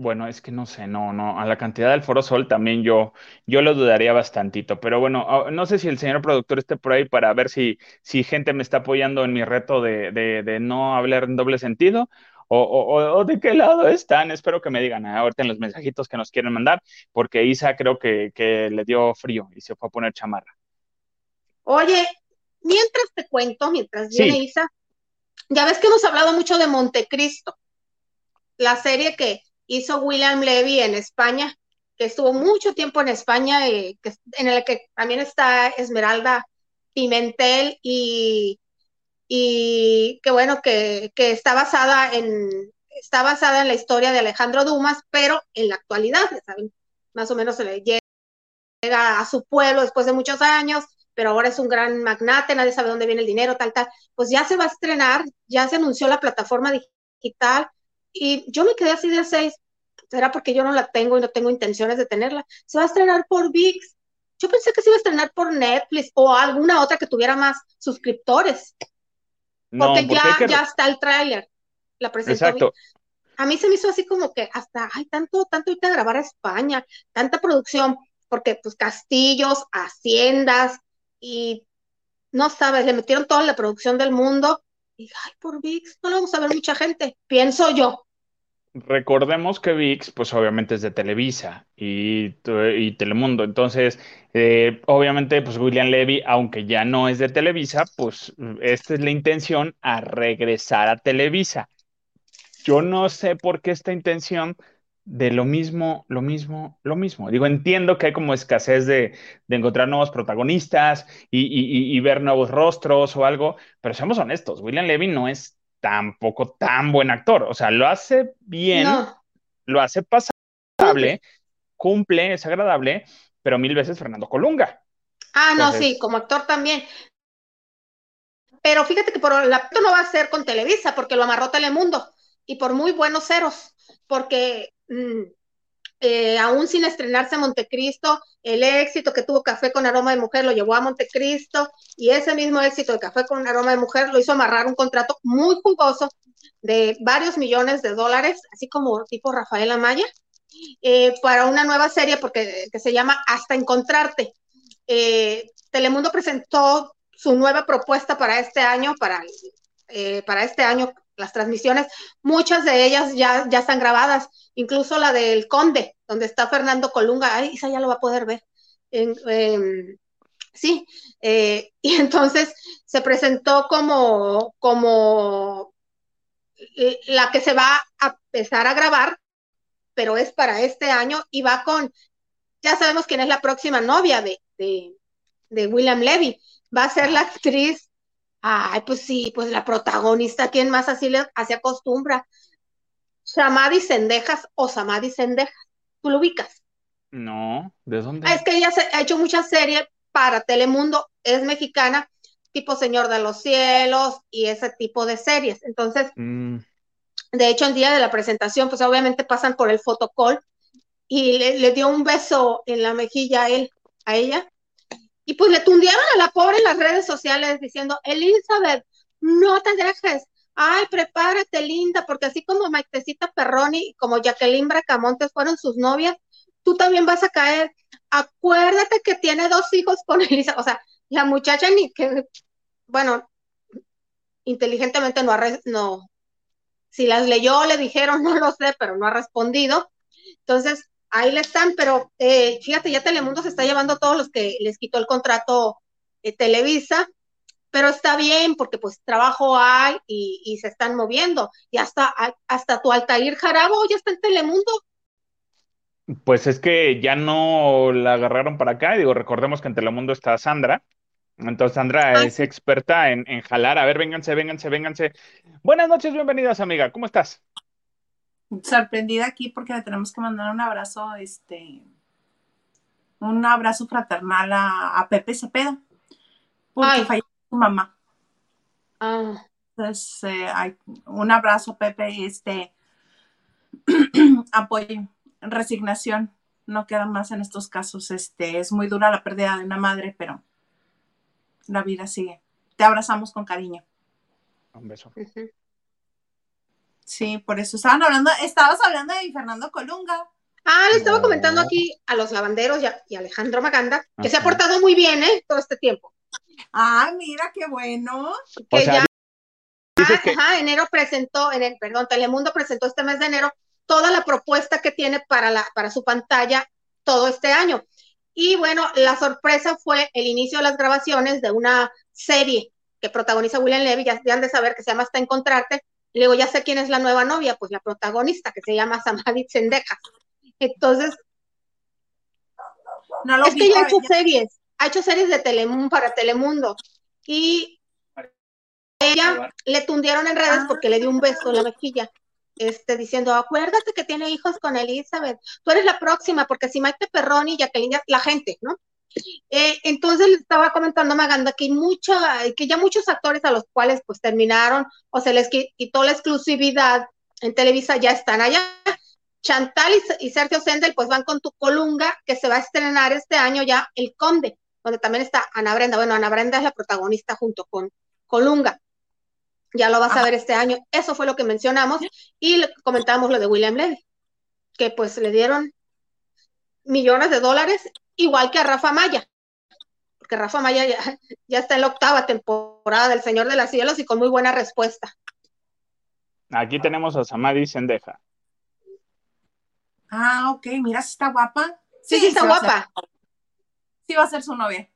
Bueno, es que no sé, no, no, a la cantidad del Foro Sol también yo, yo lo dudaría bastantito, pero bueno, ah, no sé si el señor productor esté por ahí para ver si, si gente me está apoyando en mi reto de, de, de no hablar en doble sentido o, o, o, de qué lado están. Espero que me digan ah, ahorita en los mensajitos que nos quieren mandar, porque Isa creo que, que le dio frío y se fue a poner chamarra. Oye, mientras te cuento, mientras viene Isa, ya ves que hemos hablado mucho de Montecristo, la serie que hizo William Levy en España, que estuvo mucho tiempo en España, eh, que, en el que también está Esmeralda Pimentel y, y que bueno, que, está basada en está basada en la historia de Alejandro Dumas, pero en la actualidad. Más o menos se le llega a su pueblo después de muchos años, pero ahora es un gran magnate, nadie sabe dónde viene el dinero, tal, tal. Pues ya se va a estrenar, ya se anunció la plataforma digital, y yo me quedé así de seis, será porque yo no la tengo y no tengo intenciones de tenerla. Se va a estrenar por VIX. Yo pensé que se iba a estrenar por Netflix o alguna otra que tuviera más suscriptores. Porque, ya, ya está el tráiler. La presentó Exacto. A mí se me hizo así como que hasta, hay tanto, tanto ahorita grabar a España, tanta producción, porque pues castillos, haciendas y no sabes, le metieron toda la producción del mundo y ay, por VIX no lo vamos a ver mucha gente, pienso yo. Recordemos que VIX, pues obviamente es de Televisa y, y Telemundo. Entonces, eh, obviamente, pues William Levy, aunque ya no es de Televisa, pues esta es la intención a regresar a Televisa. Yo no sé por qué esta intención de lo mismo, lo mismo, lo mismo. Digo, entiendo que hay como escasez de, de encontrar nuevos protagonistas y, y, y, ver nuevos rostros o algo, pero seamos honestos, William Levy no es tampoco tan buen actor. O sea, lo hace bien, no. lo hace pasable, cumple, es agradable, pero mil veces Fernando Colunga. Ah, Entonces, no, sí, como actor también. Pero fíjate que por el acto no va a ser con Televisa, porque lo amarró Telemundo, y por muy buenos ceros, porque mmm, eh, aún sin estrenarse Montecristo, el éxito que tuvo Café con Aroma de Mujer lo llevó a Montecristo y ese mismo éxito de Café con Aroma de Mujer lo hizo amarrar un contrato muy jugoso de varios millones de dólares, así como tipo Rafael Amaya, eh, para una nueva serie porque, que se llama Hasta Encontrarte. Eh, Telemundo presentó su nueva propuesta para este año, para, para este año las transmisiones, muchas de ellas ya, ya están grabadas, incluso la del Conde, donde está Fernando Colunga, ay, esa ya lo va a poder ver. En, eh, sí, eh, y entonces se presentó como, como la que se va a empezar a grabar, pero es para este año y va con, ya sabemos quién es la próxima novia de, de William Levy, va a ser la actriz Ay, pues sí, pues la protagonista, ¿quién más así le así acostumbra? Samadhi Sendejas o Samadhi Sendejas. ¿Tú lo ubicas? No, ¿de dónde? Es que ella se, ha hecho muchas series para Telemundo, es mexicana, tipo Señor de los Cielos y ese tipo de series. Entonces, mm. de hecho, el día de la presentación, pues obviamente pasan por el fotocall y le, le dio un beso en la mejilla a él, a ella, y pues le tundieron a la pobre en las redes sociales diciendo, Elizabeth, no te dejes, ay, prepárate, linda, porque así como Maitecita Perroni y como Jacqueline Bracamontes fueron sus novias, tú también vas a caer. Acuérdate que tiene dos hijos con Elizabeth. O sea, la muchacha ni que, bueno, inteligentemente no ha, no, si las leyó, le dijeron, no lo sé, pero no ha respondido. Entonces, ahí le están, pero eh, fíjate, ya Telemundo se está llevando a todos los que les quitó el contrato eh, Televisa, pero está bien porque pues trabajo hay y, y, se están moviendo. Y hasta, hasta tu Altair Jarabo ya está en Telemundo. Pues es que ya no la agarraron para acá. Digo, recordemos que en Telemundo está Sandra. Entonces Sandra ah, es experta en, en jalar. A ver, vénganse, vénganse, vénganse. Buenas noches, bienvenidas, amiga. ¿Cómo estás? Sorprendida aquí porque le tenemos que mandar un abrazo, este, un abrazo fraternal a, a Pepe Cepeda, porque Ay. falleció su mamá. Ah. Entonces, eh, hay un abrazo, Pepe, este, apoyo, resignación, no queda más en estos casos, este, es muy dura la pérdida de una madre, pero la vida sigue. Te abrazamos con cariño. Un beso. Uh -huh. Sí, por eso estaban hablando, estabas hablando de Fernando Colunga. Ah, le estaba comentando aquí a los lavanderos y a, Alejandro Maganda, que se ha portado muy bien, ¿eh? Todo este tiempo. Ah, mira, qué bueno. Que ya, ajá, enero presentó, en el, perdón, Telemundo presentó este mes de enero toda la propuesta que tiene para, la, para su pantalla todo este año. Y bueno, la sorpresa fue el inicio de las grabaciones de una serie que protagoniza William Levy, ya, han de saber que se llama Hasta Encontrarte. Y luego ya sé quién es la nueva novia, pues la protagonista, que se llama Samadhi Sendejas. Entonces, no es que ya ha hecho series, ha hecho series de Telemundo para Telemundo. Y ella le tundieron en redes porque le dio un beso en la mejilla. Este, diciendo, acuérdate que tiene hijos con Elizabeth, tú eres la próxima, porque si Maite Perroni y Jacqueline, la gente, ¿no? Eh, entonces le estaba comentando a Maganda que, hay que ya muchos actores a los cuales pues terminaron o se les quitó la exclusividad en Televisa ya están allá. Chantal y, Sergio Sendel pues van con tu colunga que se va a estrenar este año ya El Conde, donde también está Ana Brenda. Bueno, Ana Brenda es la protagonista junto con Colunga. Ya lo vas a ver este año. Eso fue lo que mencionamos y comentamos lo de William Levy, que pues le dieron millones de dólares igual que a Rafa Maya, porque Rafa Maya ya, está en la octava temporada del Señor de los Cielos y con muy buena respuesta. Aquí tenemos a Samadhi Sendeja. Ah, ok, mira si está guapa. Sí, sí, está guapa. Sí va a ser su novia.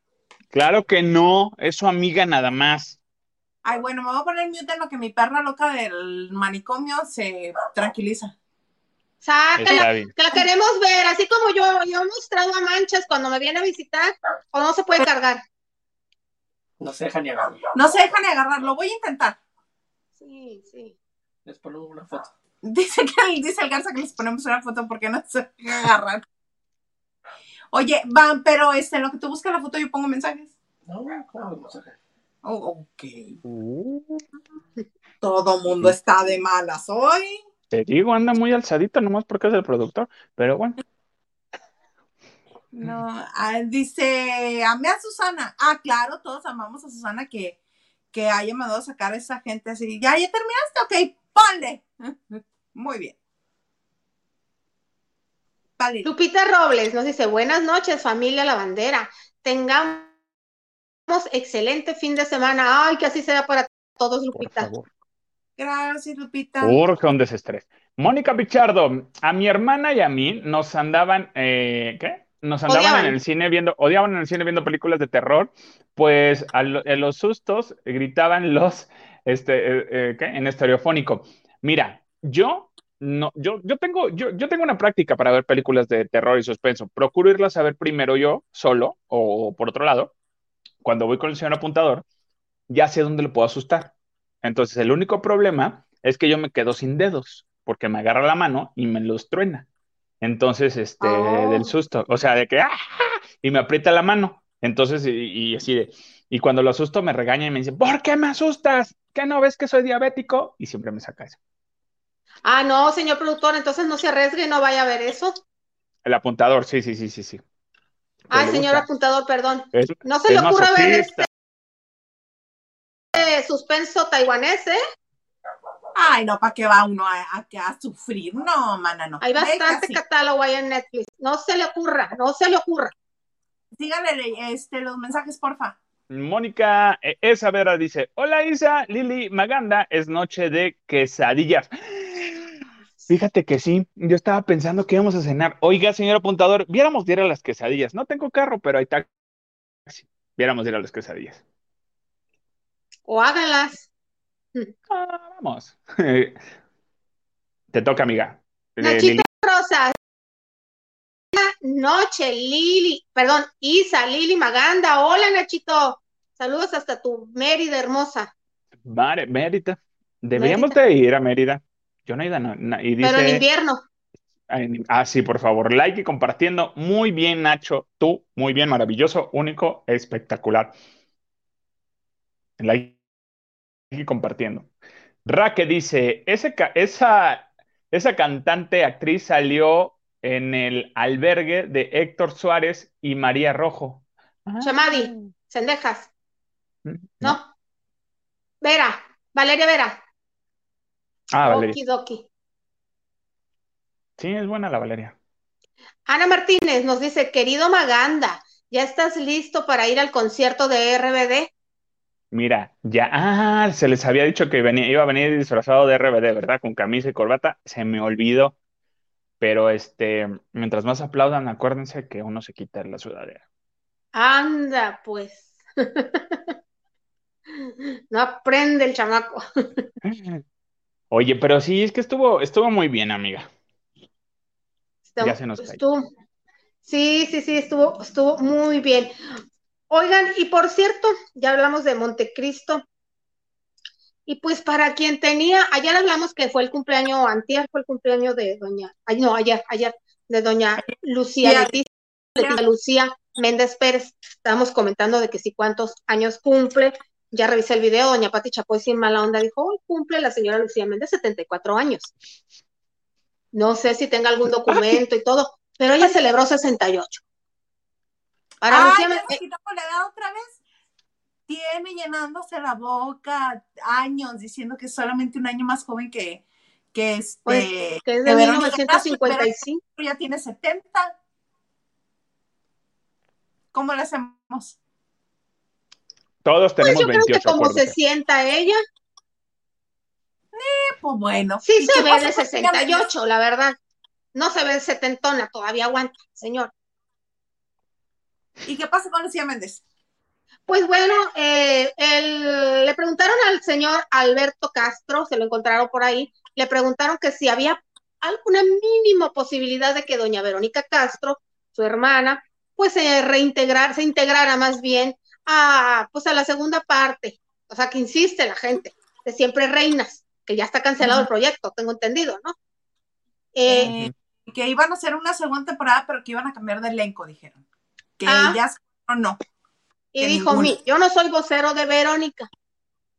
Claro que no, es su amiga nada más. Ay, bueno, me voy a poner mute en lo que mi perra loca del manicomio se tranquiliza. Sácala, que la queremos ver, así como yo, yo he mostrado a manchas cuando me viene a visitar, o no se puede cargar. No se deja ni agarrar. No se deja ni agarrar, lo voy a intentar. Sí, sí. Les ponemos una foto. Dice que dice el Garza que les ponemos una foto porque no se deja agarrar. Oye, van, pero este, lo que tú buscas la foto, yo pongo mensajes. No, ¿cómo mensajes? Oh, ok. Uh. Todo mundo está de malas hoy. Te digo, anda muy alzadito nomás porque es el productor, pero bueno. No, ah, dice, amé a Susana. Ah, claro, todos amamos a Susana que, que haya mandado sacar a esa gente así. ¿Ya, ya terminaste? Ok, ponle. Muy bien. Lupita Robles nos dice, buenas noches, familia La Bandera. Tengamos excelente fin de semana. Ay, que así sea para todos, Lupita. Gracias, Lupita. Urge un desestrés. Mónica Pichardo, a mi hermana y a mí nos andaban, eh, ¿qué? Nos andaban en el cine viendo, odiaban en el cine viendo películas de terror, pues a, los sustos gritaban los, este, eh, eh, ¿qué? En estereofónico. Mira, yo no, yo, yo tengo, yo, yo tengo una práctica para ver películas de terror y suspenso. Procuro irlas a ver primero yo, solo, o por otro lado, cuando voy con el señor apuntador, ya sé dónde lo puedo asustar. Entonces, el único problema es que yo me quedo sin dedos, porque me agarra la mano y me los truena. Entonces, este, del oh. susto, o sea, de que, ¡ah! y me aprieta la mano. Entonces, y, así de, y cuando lo asusto me regaña y me dice, ¿por qué me asustas? ¿Qué no ves que soy diabético? Y siempre me saca eso. Ah, no, señor productor, entonces no se arriesgue no vaya a ver eso. El apuntador, sí, sí, sí, sí, sí. Ay, señor apuntador, perdón. no se le ocurra ver este suspenso taiwanés, ¿eh? Ay, no, ¿para qué va uno a, a, sufrir? No, mana, no. Hay bastante catálogo ahí en Netflix. No se le ocurra, no se le ocurra. Díganle este, los mensajes, porfa. Mónica Esa Vera dice: Hola Isa, Lili Maganda, es noche de quesadillas. Fíjate que sí, yo estaba pensando que íbamos a cenar. Oiga, señor apuntador, viéramos ir a las quesadillas. No tengo carro, pero hay taxi. Viéramos ir a las quesadillas. O háganlas. Ah, vamos. Te toca, amiga. Nachito Rosas. Noche, Lili, perdón, Isa, Lili Maganda. Hola, Nachito. Saludos hasta tu Mérida hermosa. Vale, Mérida. Deberíamos de ir a Mérida. Yo no he ido. y Pero en invierno. Ah, sí, por favor, like y compartiendo. Muy bien, Nacho. Tú, muy bien, maravilloso, único, espectacular. Like y compartiendo. Raque dice, ese, esa, esa cantante actriz salió en el albergue de Héctor Suárez y María Rojo. Chamadi, ah. Sendejas. Mm, ¿No? Vera, Valeria Vera. Ah, Valeria. Okidoki. Sí, es buena la Valeria. Ana Martínez nos dice, querido Maganda, ¿ya estás listo para ir al concierto de RBD? Mira, ya, ah, se les había dicho que venía, iba a venir disfrazado de RBD, ¿verdad? Con camisa y corbata, se me olvidó. Pero este, mientras más aplaudan, acuérdense que uno se quita la sudadera. Anda, pues. No aprende el chamaco. Oye, pero sí, es que estuvo, estuvo muy bien, amiga. Ya se nos cayó. Estuvo- Sí, sí, sí, estuvo, estuvo muy bien. Oigan, y por cierto, ya hablamos de Montecristo. Y pues para quien tenía, ayer hablamos que fue el cumpleaños, antier fue el cumpleaños de doña, ay, no, ayer, ayer, de doña Lucía Sí, Leticia, Leticia Lucía Méndez Pérez. Estábamos comentando de que si cuántos años cumple. Ya revisé el video, doña Pati Chapoy sin mala onda dijo, hoy cumple la señora Lucía Méndez 74 años. No sé si tenga algún documento y todo, pero ella celebró 68. Para Ay, nos quitamos la edad otra vez. Tiene llenándose la boca años diciendo que es solamente un año más joven que, que este. Pues, que es de que Verónica Castro, 1955. pero ya tiene 70. ¿Cómo le hacemos? Todos Pues tenemos yo creo que 28, como se sienta ella, Pues bueno. sí ¿Y se ve de con ella? 68, la verdad. No se ve setentona, todavía aguanta, señor. ¿Y qué pasa con Lucía Méndez? Pues bueno, eh, el- le preguntaron al señor Alberto Castro, se lo encontraron por ahí, le preguntaron que si había alguna mínima posibilidad de que doña Verónica Castro, su hermana, pues se reintegrar, se integrara más bien a, pues a la segunda parte, o sea, que insiste la gente, de Siempre Reinas, que ya está cancelado el proyecto, tengo entendido, ¿no? Eh, Eh, que iban a hacer una segunda temporada, pero que iban a cambiar de elenco, dijeron. Que Ah. ellas no, no. Y dijo, ninguno. mi, yo no soy vocero de Verónica,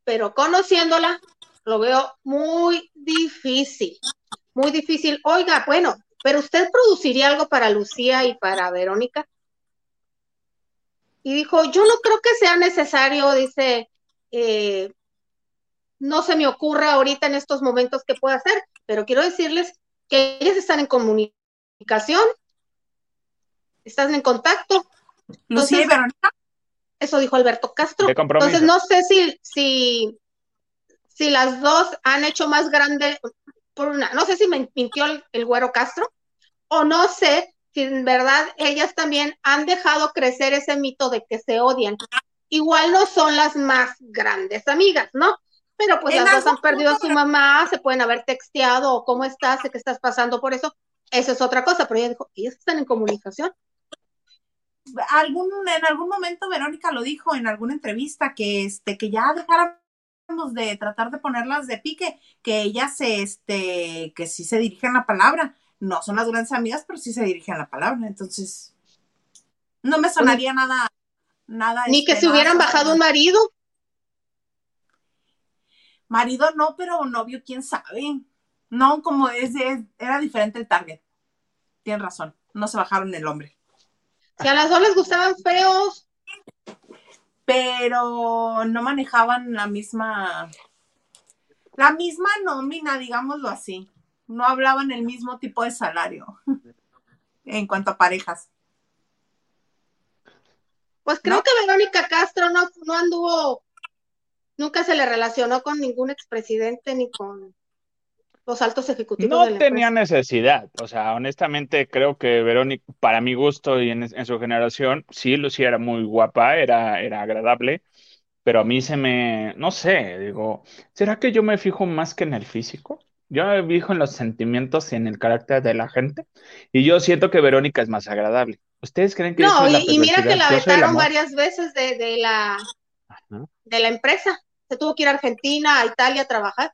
pero conociéndola, lo veo muy difícil, muy difícil. Oiga, bueno, pero usted produciría algo para Lucía y para Verónica. Y dijo, yo no creo que sea necesario, dice, eh, no se me ocurre ahorita en estos momentos qué puedo hacer, pero quiero decirles que ellas están en comunicación, están en contacto, Lucía y Verónica. eso dijo Alberto Castro. Entonces no sé si, si, si las dos han hecho más grande, por una, no sé si me mintió el, el güero Castro, o no sé si en verdad ellas también han dejado crecer ese mito de que se odian. Igual no son las más grandes amigas, ¿no? Pero pues las dos han perdido a su mamá, se pueden haber texteado o cómo estás, sé que estás pasando por eso. Eso es otra cosa, pero ella dijo, ellas están en comunicación. Algún, en algún momento Verónica lo dijo en alguna entrevista que, este, que ya dejáramos de tratar de ponerlas de pique, que ellas se, este, que sí se dirigen la palabra. No son las grandes amigas, pero sí se dirigen la palabra. Entonces, no me sonaría nada, nada. Ni que este, se nada hubieran bajado un marido. Marido no, pero novio, quién sabe. No, como es, es- era diferente el target. Tienes razón, no se bajaron el hombre. Si a las dos les gustaban feos, Pero no manejaban la misma, la misma nómina, digámoslo así. No hablaban el mismo tipo de salario en cuanto a parejas. Pues creo ¿No? que Verónica Castro no, no anduvo, nunca se le relacionó con ningún expresidente ni con los altos ejecutivos No de la tenía empresa. necesidad, o sea, honestamente creo que Verónica, para mi gusto y en, en su generación, sí, Lucía era muy guapa, era, era agradable, pero a mí se me, no sé, digo, ¿será que yo me fijo más que en el físico? Yo me fijo en los sentimientos y en el carácter de la gente, y yo siento que Verónica es más agradable. ¿Ustedes creen que No, la y, y mira que la vetaron varias veces de, de la, Ajá. de la empresa. Se tuvo que ir a Argentina, a Italia a trabajar.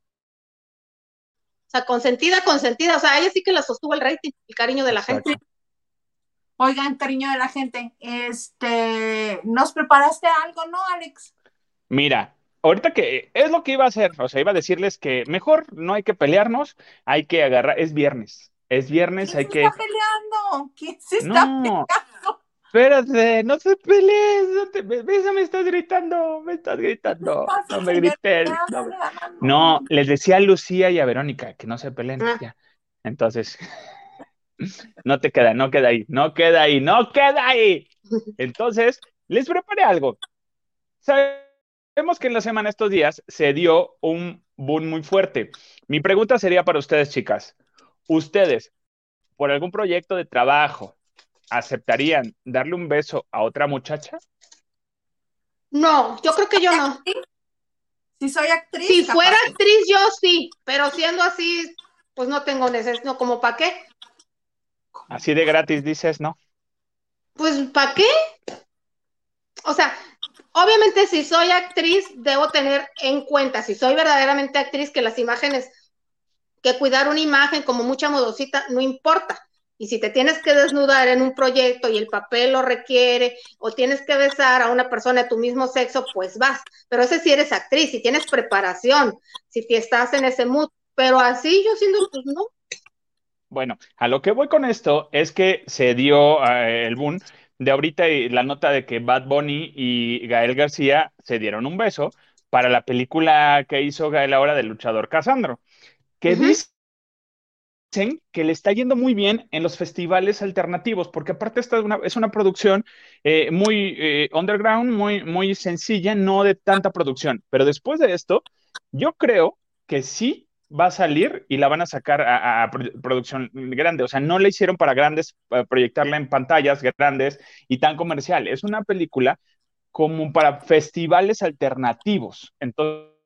O sea, consentida, consentida. O sea, ella sí que la sostuvo el rating, el cariño de la Exacto. gente. Oigan, cariño de la gente, este, ¿nos preparaste algo, no, Alex? Mira, ahorita que es lo que iba a hacer, o sea, iba a decirles que mejor no hay que pelearnos, hay que agarrar, es viernes, es viernes, ¿Quién hay se que, está peleando? ¿Quién se está no, peleando? Espérate, no se pelees, no te, me estás gritando, me estás gritando, no me grites. No, les decía a Lucía y a Verónica que no se peleen ah. ya. Entonces, no te queda, no queda ahí, no queda ahí, no queda ahí. Entonces, les preparé algo. Sabemos que en la semana estos días se dio un boom muy fuerte. Mi pregunta sería para ustedes, chicas. ¿Ustedes, por algún proyecto de trabajo, aceptarían darle un beso a otra muchacha? No, yo creo que yo no. Si soy actriz. Si fuera actriz, yo sí, pero siendo así, pues no tengo necesidad, no, como para qué. Así de gratis dices, ¿no? Pues ¿para qué? O sea, obviamente si soy actriz, debo tener en cuenta, si soy verdaderamente actriz, que las imágenes, que cuidar una imagen como mucha modosita, no importa. Y si te tienes que desnudar en un proyecto y el papel lo requiere, o tienes que besar a una persona de tu mismo sexo, pues vas. Pero ese si eres actriz, si tienes preparación, si te estás en ese mood. Pero así yo siendo, pues no. Bueno, a lo que voy con esto es que se dio eh, el boom de ahorita y la nota de que Bad Bunny y Gael García se dieron un beso para la película que hizo Gael ahora del luchador Casandro, que dice dicen que le está yendo muy bien en los festivales alternativos, porque aparte esta es una, es una producción eh, muy eh, underground, muy, muy sencilla, no de tanta producción. Pero después de esto, yo creo que sí va a salir y la van a sacar a, producción grande. O sea, no la hicieron para grandes, para proyectarla en pantallas grandes y tan comercial. Es una película como para festivales alternativos. Entonces,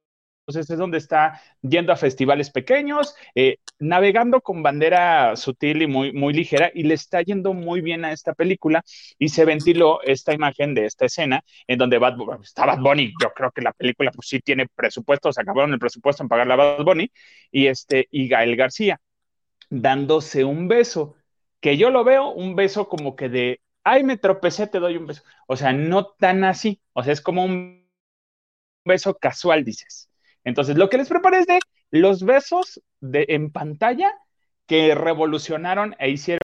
entonces es donde está yendo a festivales pequeños, eh, navegando con bandera sutil y muy, muy ligera, y le está yendo muy bien a esta película. Y se ventiló esta imagen de esta escena en donde Bad, está Bad Bunny. Yo creo que la película pues sí tiene presupuesto, se acabaron el presupuesto en pagarle a Bad Bunny, y, este, y Gael García dándose un beso, que yo lo veo un beso como que de, ay, me tropecé, te doy un beso. O sea, no tan así, o sea, es como un beso casual, dices. Entonces, lo que les preparé es de los besos de, en pantalla que revolucionaron e hicieron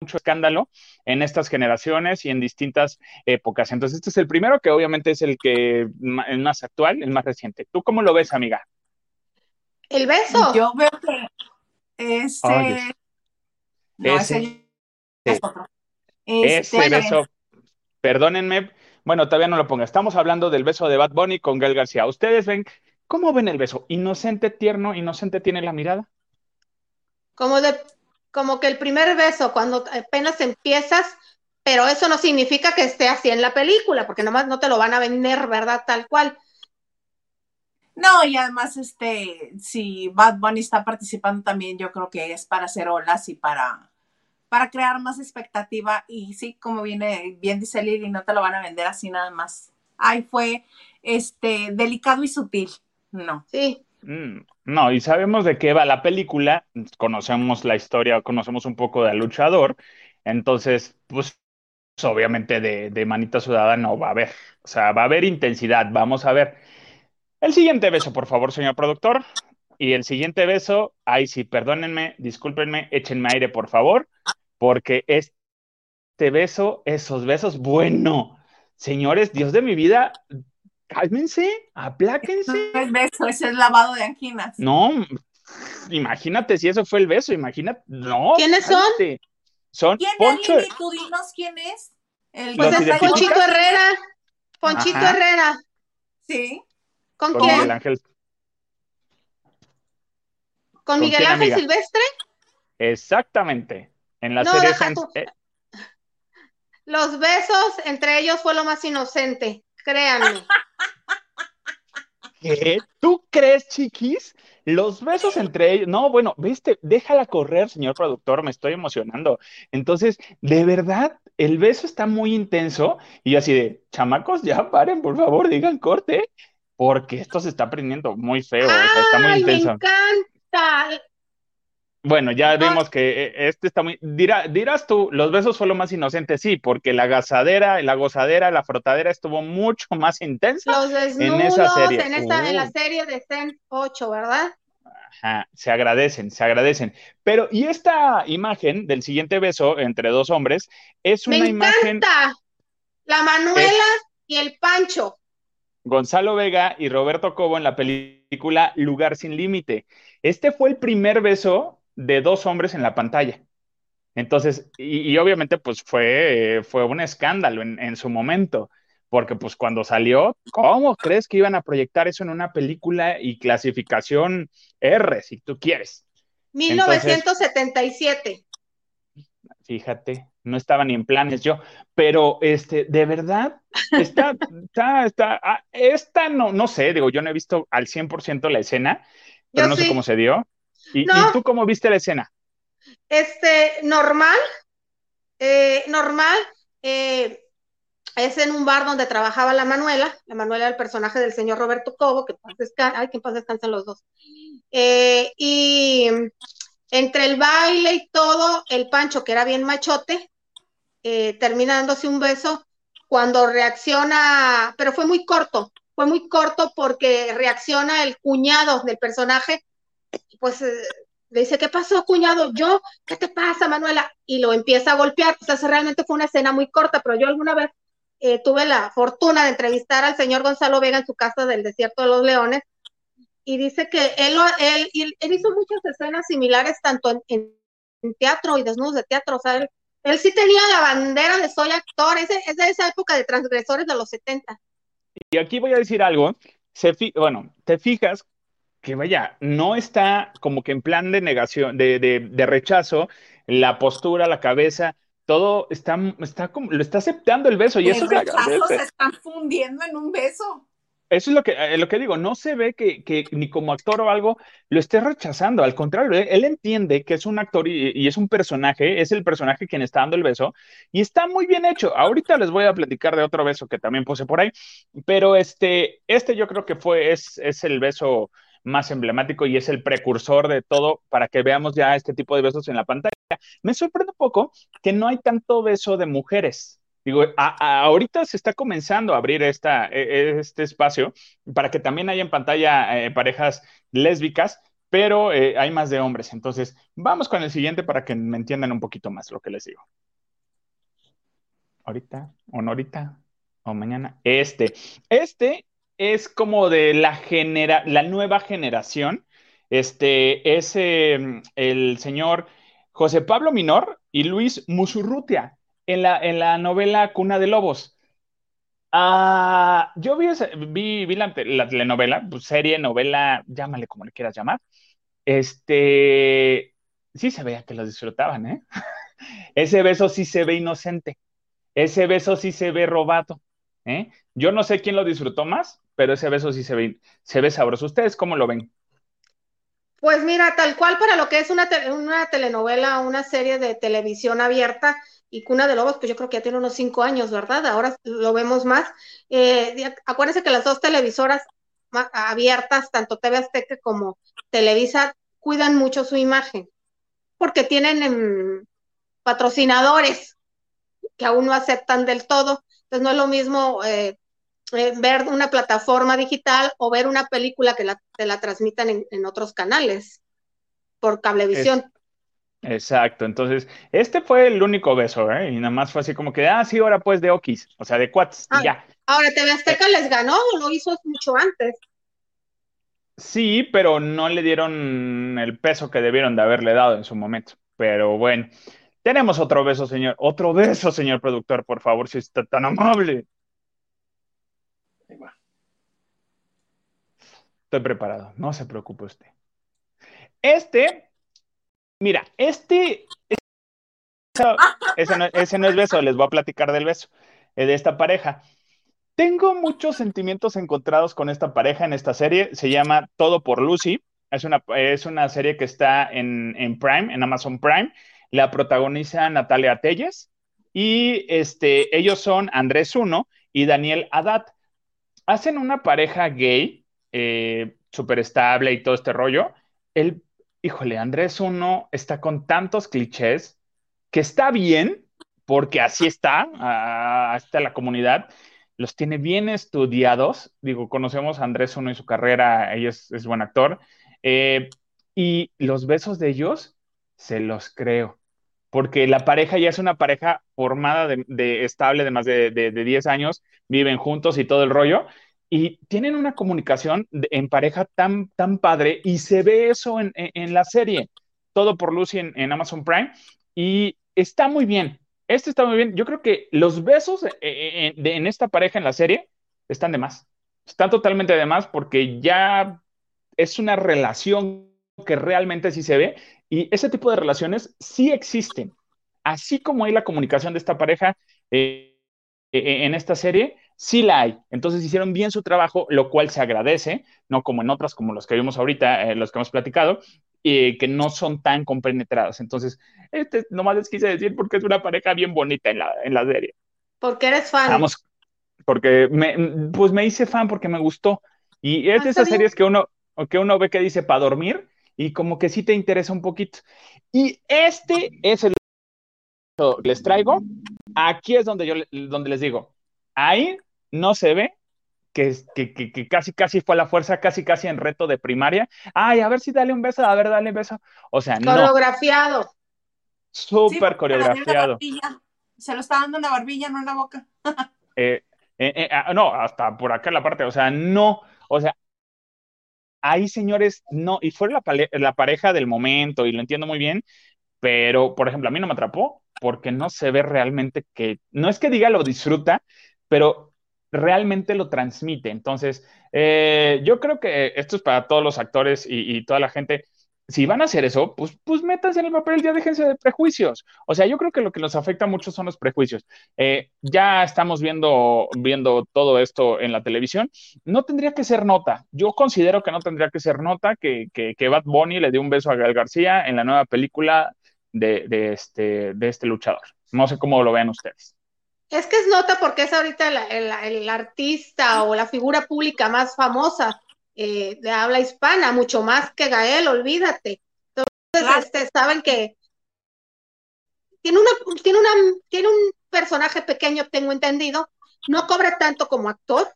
mucho escándalo en estas generaciones y en distintas épocas. Entonces, este es el primero, que obviamente es el que es más actual, el más reciente. ¿Tú cómo lo ves, amiga? ¿El beso? Yo veo que ese... ese, ese, beso, perdónenme, bueno, todavía no lo ponga. Estamos hablando del beso de Bad Bunny con Gael García. Ustedes ven ¿Cómo ven el beso? ¿Inocente, tierno, inocente tiene la mirada? Como de, como que el primer beso, cuando apenas empiezas, pero eso no significa que esté así en la película, porque nomás no te lo van a vender, ¿verdad? Tal cual. No, y además, este, si Bad Bunny está participando también, yo creo que es para hacer olas y para, para crear más expectativa. Y sí, como viene, bien dice Lili, no te lo van a vender así nada más. Ay, fue este delicado y sutil. No. Sí. Mm, no, y sabemos de qué va la película, conocemos la historia, conocemos un poco del luchador, entonces, pues obviamente de, de manita sudada no va a haber, o sea, va a haber intensidad, vamos a ver. El siguiente beso, por favor, señor productor. Y el siguiente beso, ay, sí, perdónenme, discúlpenme, échenme aire, por favor, porque este beso, esos besos, bueno, señores, Dios de mi vida, cálmense, apláquense. No es beso, ese es lavado de anginas. No, imagínate si eso fue el beso, imagínate, no. ¿Quiénes son? Son ¿Quién Poncho. Es, Tú dinos quién es. El pues es Ponchito Herrera. Ponchito Herrera. Sí. ¿Con, quién? Miguel Ángel. ¿Con, Miguel Ángel Silvestre? Exactamente. En la serie. Eh. Los besos entre ellos fue lo más inocente, créanme. ¿Qué? ¿Tú crees, chiquis? Los besos entre ellos. No, bueno, viste, déjala correr, señor productor, me estoy emocionando. Entonces, de verdad, el beso está muy intenso y así de, chamacos, ya paren, por favor, digan corte, porque esto se está prendiendo muy feo, está muy intenso. Me encanta. Bueno, ya vimos que eh, este está muy. dirás tú, los besos fue lo más inocente, sí, porque la gazadera, la gozadera, la frotadera estuvo mucho más intensa los desnudos, en esa serie. En, esta, en la serie de Zen 8, ¿verdad? se agradecen, se agradecen. Pero, y esta imagen del siguiente beso entre dos hombres es una Me imagen. encanta. La Manuela y el Pancho. Gonzalo Vega y Roberto Cobo en la película Lugar sin Límite. Este fue el primer beso de dos hombres en la pantalla. Entonces, y, obviamente, pues fue, fue un escándalo en, en, su momento, porque pues cuando salió, ¿cómo crees que iban a proyectar eso en una película y clasificación R, si tú quieres? 1977. fíjate, no estaba ni en planes yo, pero este, de verdad, está, está, está, ah, esta no, no sé, digo, yo no he visto al 100% la escena, pero no sé cómo se dio. ¿Y, ¿Y tú cómo viste la escena? Este, normal, eh, normal, eh, es en un bar donde trabajaba la Manuela, la Manuela era el personaje del señor Roberto Cobo, que paz descansa, ay, que paz descansan los dos. Eh, y entre el baile y todo, el Pancho, que era bien machote, termina dándose un beso cuando reacciona, pero fue muy corto, fue muy corto porque reacciona el cuñado del personaje, pues le dice, ¿qué pasó, cuñado? Yo, ¿qué te pasa, Manuela? Y lo empieza a golpear. O sea, realmente fue una escena muy corta, pero yo alguna vez eh, tuve la fortuna de entrevistar al señor Gonzalo Vega en su casa del Desierto de los Leones y dice que él, él, él hizo muchas escenas similares tanto en, teatro y desnudos de teatro. O sea, él, sí tenía la bandera de soy actor. Es de, es de esa época de transgresores de los 70. Y aquí voy a decir algo. Se bueno, te fijas que vaya, no está como que en plan de negación, de, de, rechazo, la postura, la cabeza, todo está, está como, lo está aceptando el beso. Y el rechazo se están fundiendo en un beso. Eso es lo que, eh, lo que digo, no se ve que, que, ni como actor o algo lo esté rechazando, al contrario, él, entiende que es un actor y, y, es un personaje, es el personaje quien está dando el beso y está muy bien hecho. Ahorita les voy a platicar de otro beso que también puse por ahí, pero este, este yo creo que fue, es, es el beso más emblemático y es el precursor de todo para que veamos ya este tipo de besos en la pantalla. Me sorprende un poco que no hay tanto beso de mujeres. Digo, ahorita se está comenzando a abrir esta, e, e, este espacio para que también haya en pantalla eh, parejas lésbicas, pero eh, hay más de hombres. Entonces, vamos con el siguiente para que me entiendan un poquito más lo que les digo. Ahorita, o no ahorita, o mañana. Este, este es como de la, genera la nueva generación. Este es em, el señor José Pablo Minor y Luis Musurrutia en la, en la novela Cuna de Lobos. Ah, yo vi, vi, la, telenovela, pues, serie, novela, llámale como le quieras llamar. Este, sí se veía que lo disfrutaban, ¿eh? Ese beso sí se ve inocente. Ese beso sí se ve robado. ¿eh? Yo no sé quién lo disfrutó más, pero ese beso sí se ve, se ve sabroso. ¿Ustedes cómo lo ven? Pues mira, tal cual para lo que es una, una telenovela, una serie de televisión abierta y Cuna de Lobos, pues yo creo que ya tiene unos cinco años, ¿verdad? Ahora lo vemos más. Eh, acuérdense que las dos televisoras abiertas, tanto TV Azteca como Televisa, cuidan mucho su imagen, porque tienen em, patrocinadores que aún no aceptan del todo. Entonces no es lo mismo eh, eh, ver una plataforma digital o ver una película que la, te la transmitan en, otros canales por cablevisión. exacto, entonces este fue el único beso, ¿eh? Y nada más fue así como que, ah, sí, ahora pues de Okis, o sea, de Quats, y ah, ya. Ahora TV Azteca les ganó, lo hizo mucho antes. Sí, pero no le dieron el peso que debieron de haberle dado en su momento. Pero bueno, tenemos otro beso, señor. Otro beso, señor productor, por favor, si está tan amable. Estoy preparado, no se preocupe usted. Este, mira, este, ese, no, es beso, les voy a platicar del beso, eh, de esta pareja. Tengo muchos sentimientos encontrados con esta pareja en esta serie, se llama Todo por Lucy, es una, es una serie que está en, en Prime, en Amazon Prime, la protagoniza Natalia Telles y este, ellos son Andrés Uno y Daniel Haddad. Hacen una pareja gay eh, súper estable y todo este rollo, el, híjole, Andrés uno está con tantos clichés que está bien, porque así está, hasta la comunidad, los tiene bien estudiados. Digo, conocemos a Andrés uno y su carrera, ella es, buen actor. Eh, y los besos de ellos se los creo, porque la pareja ya es una pareja formada de, estable de más de, de, 10 años, viven juntos y todo el rollo, y tienen una comunicación en pareja tan, tan padre y se ve eso en, la serie, todo por Lucy en, Amazon Prime, y está muy bien. Este está muy bien. Yo creo que los besos eh, eh, en esta pareja en la serie están de más. Están totalmente de más porque ya es una relación que realmente sí se ve y ese tipo de relaciones sí existen. Así como hay la comunicación de esta pareja eh, eh, en esta serie, sí la hay. Entonces hicieron bien su trabajo, lo cual se agradece, no como en otras, como los que vimos ahorita, eh, los que hemos platicado, y que no son tan compenetradas. Entonces, este nomás les quise decir porque es una pareja bien bonita en la, en la serie. Porque eres fan. Vamos, porque me, pues me hice fan porque me gustó. Y es de esas series que uno, que uno ve que dice para dormir y como que sí te interesa un poquito. Y este es el que les traigo. Aquí es donde yo donde les digo, ahí no se ve que, que, que, casi casi fue a la fuerza, casi casi en reto de primaria. Ay, a ver si dale un beso, a ver, dale un beso. O sea, no. Coreografiado. Súper coreografiado. Se lo está dando en la barbilla, no en la boca. eh, eh, eh, ah, no, hasta por acá en la parte, o sea, no, o sea, ahí señores, no, y fue la, pareja del momento, y lo entiendo muy bien, pero, por ejemplo, a mí no me atrapó porque no se ve realmente que, no es que diga lo disfruta, pero realmente lo transmite. Entonces, eh, yo creo que esto es para todos los actores y, toda la gente si van a hacer eso, pues, pues métanse en el papel, ya déjense de prejuicios. O sea, yo creo que lo que nos afecta mucho son los prejuicios. Eh, ya estamos viendo, viendo todo esto en la televisión. No tendría que ser nota. Yo considero que no tendría que ser nota que, que, Bad Bunny le dio un beso a Gal García en la nueva película este, de este luchador. No sé cómo lo vean ustedes. Es que es nota porque es ahorita el, el artista o la figura pública más famosa eh, de habla hispana, mucho más que Gael, olvídate. Entonces, este, saben que tiene, una, tiene, una, tiene un personaje pequeño, tengo entendido, no cobra tanto como actor,